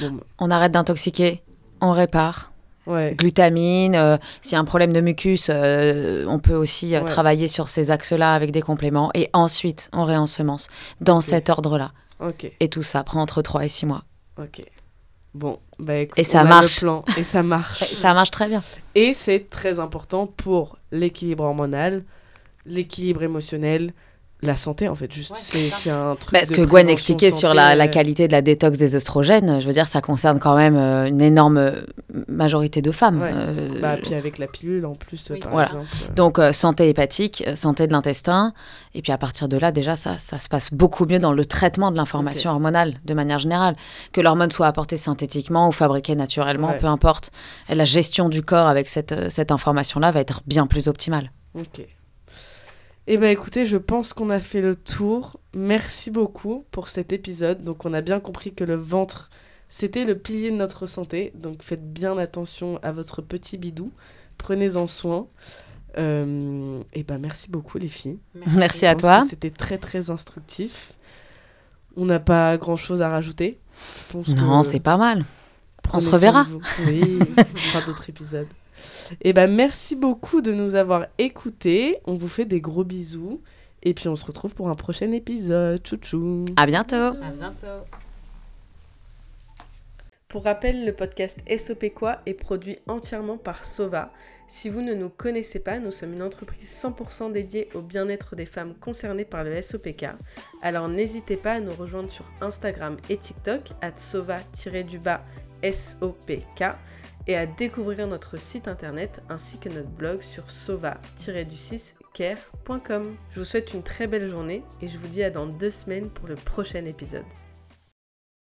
Bon, bah, On arrête d'intoxiquer, on répare. ouais. Glutamine, euh, s'il y a un problème de mucus, euh, on peut aussi euh, Ouais. travailler sur ces axes-là avec des compléments. Et ensuite, on réensemence dans cet ordre-là. Ok, Et tout ça prend entre 3 et 6 mois. ok. Bon, bah écoute, Et ça on a marche. le plan, et ça marche. Ça marche très bien. et c'est très important pour l'équilibre hormonal, l'équilibre émotionnel, la santé en fait. Juste, Ouais, c'est un truc. De que Gwen expliquait sur la, la euh, qualité de la détox des oestrogènes, je veux dire, ça concerne quand même euh, une énorme euh, majorité de femmes. Ouais. Euh, Bah, puis avec la pilule en plus, Oui, par voilà. exemple. Donc, euh, santé hépatique, santé de l'intestin. Et puis, à partir de là, déjà, ça, ça se passe beaucoup mieux dans le traitement de l'information hormonale, de manière générale. Que l'hormone soit apportée synthétiquement ou fabriquée naturellement, Ouais. peu importe. La gestion du corps avec cette, cette information-là va être bien plus optimale. Ok. Eh bien écoutez, je pense qu'on a fait le tour. Merci beaucoup pour cet épisode. Donc on a bien compris que le ventre, c'était le pilier de notre santé. Donc faites bien attention à votre petit bidou. Prenez-en soin. Euh, et ben merci beaucoup les filles. Merci à pense toi. C'était très très instructif. On n'a pas grand chose à rajouter. Je pense Non, c'est pas mal. On se reverra. Oui, on fera d'autres épisodes. Et ben merci beaucoup de nous avoir écoutés. On vous fait des gros bisous. Et puis on se retrouve pour un prochain épisode. Tchou tchou. À bientôt. À bientôt. Pour rappel, le podcast SOP Quoi est produit entièrement par Sova. Si vous ne nous connaissez pas, nous sommes une entreprise 100% dédiée au bien-être des femmes concernées par le SOPK. Alors n'hésitez pas à nous rejoindre sur Instagram et TikTok, at sova-du-bas SOPK, et à découvrir notre site internet ainsi que notre blog sur sova-care.com. Je vous souhaite une très belle journée et je vous dis à dans deux semaines pour le prochain épisode.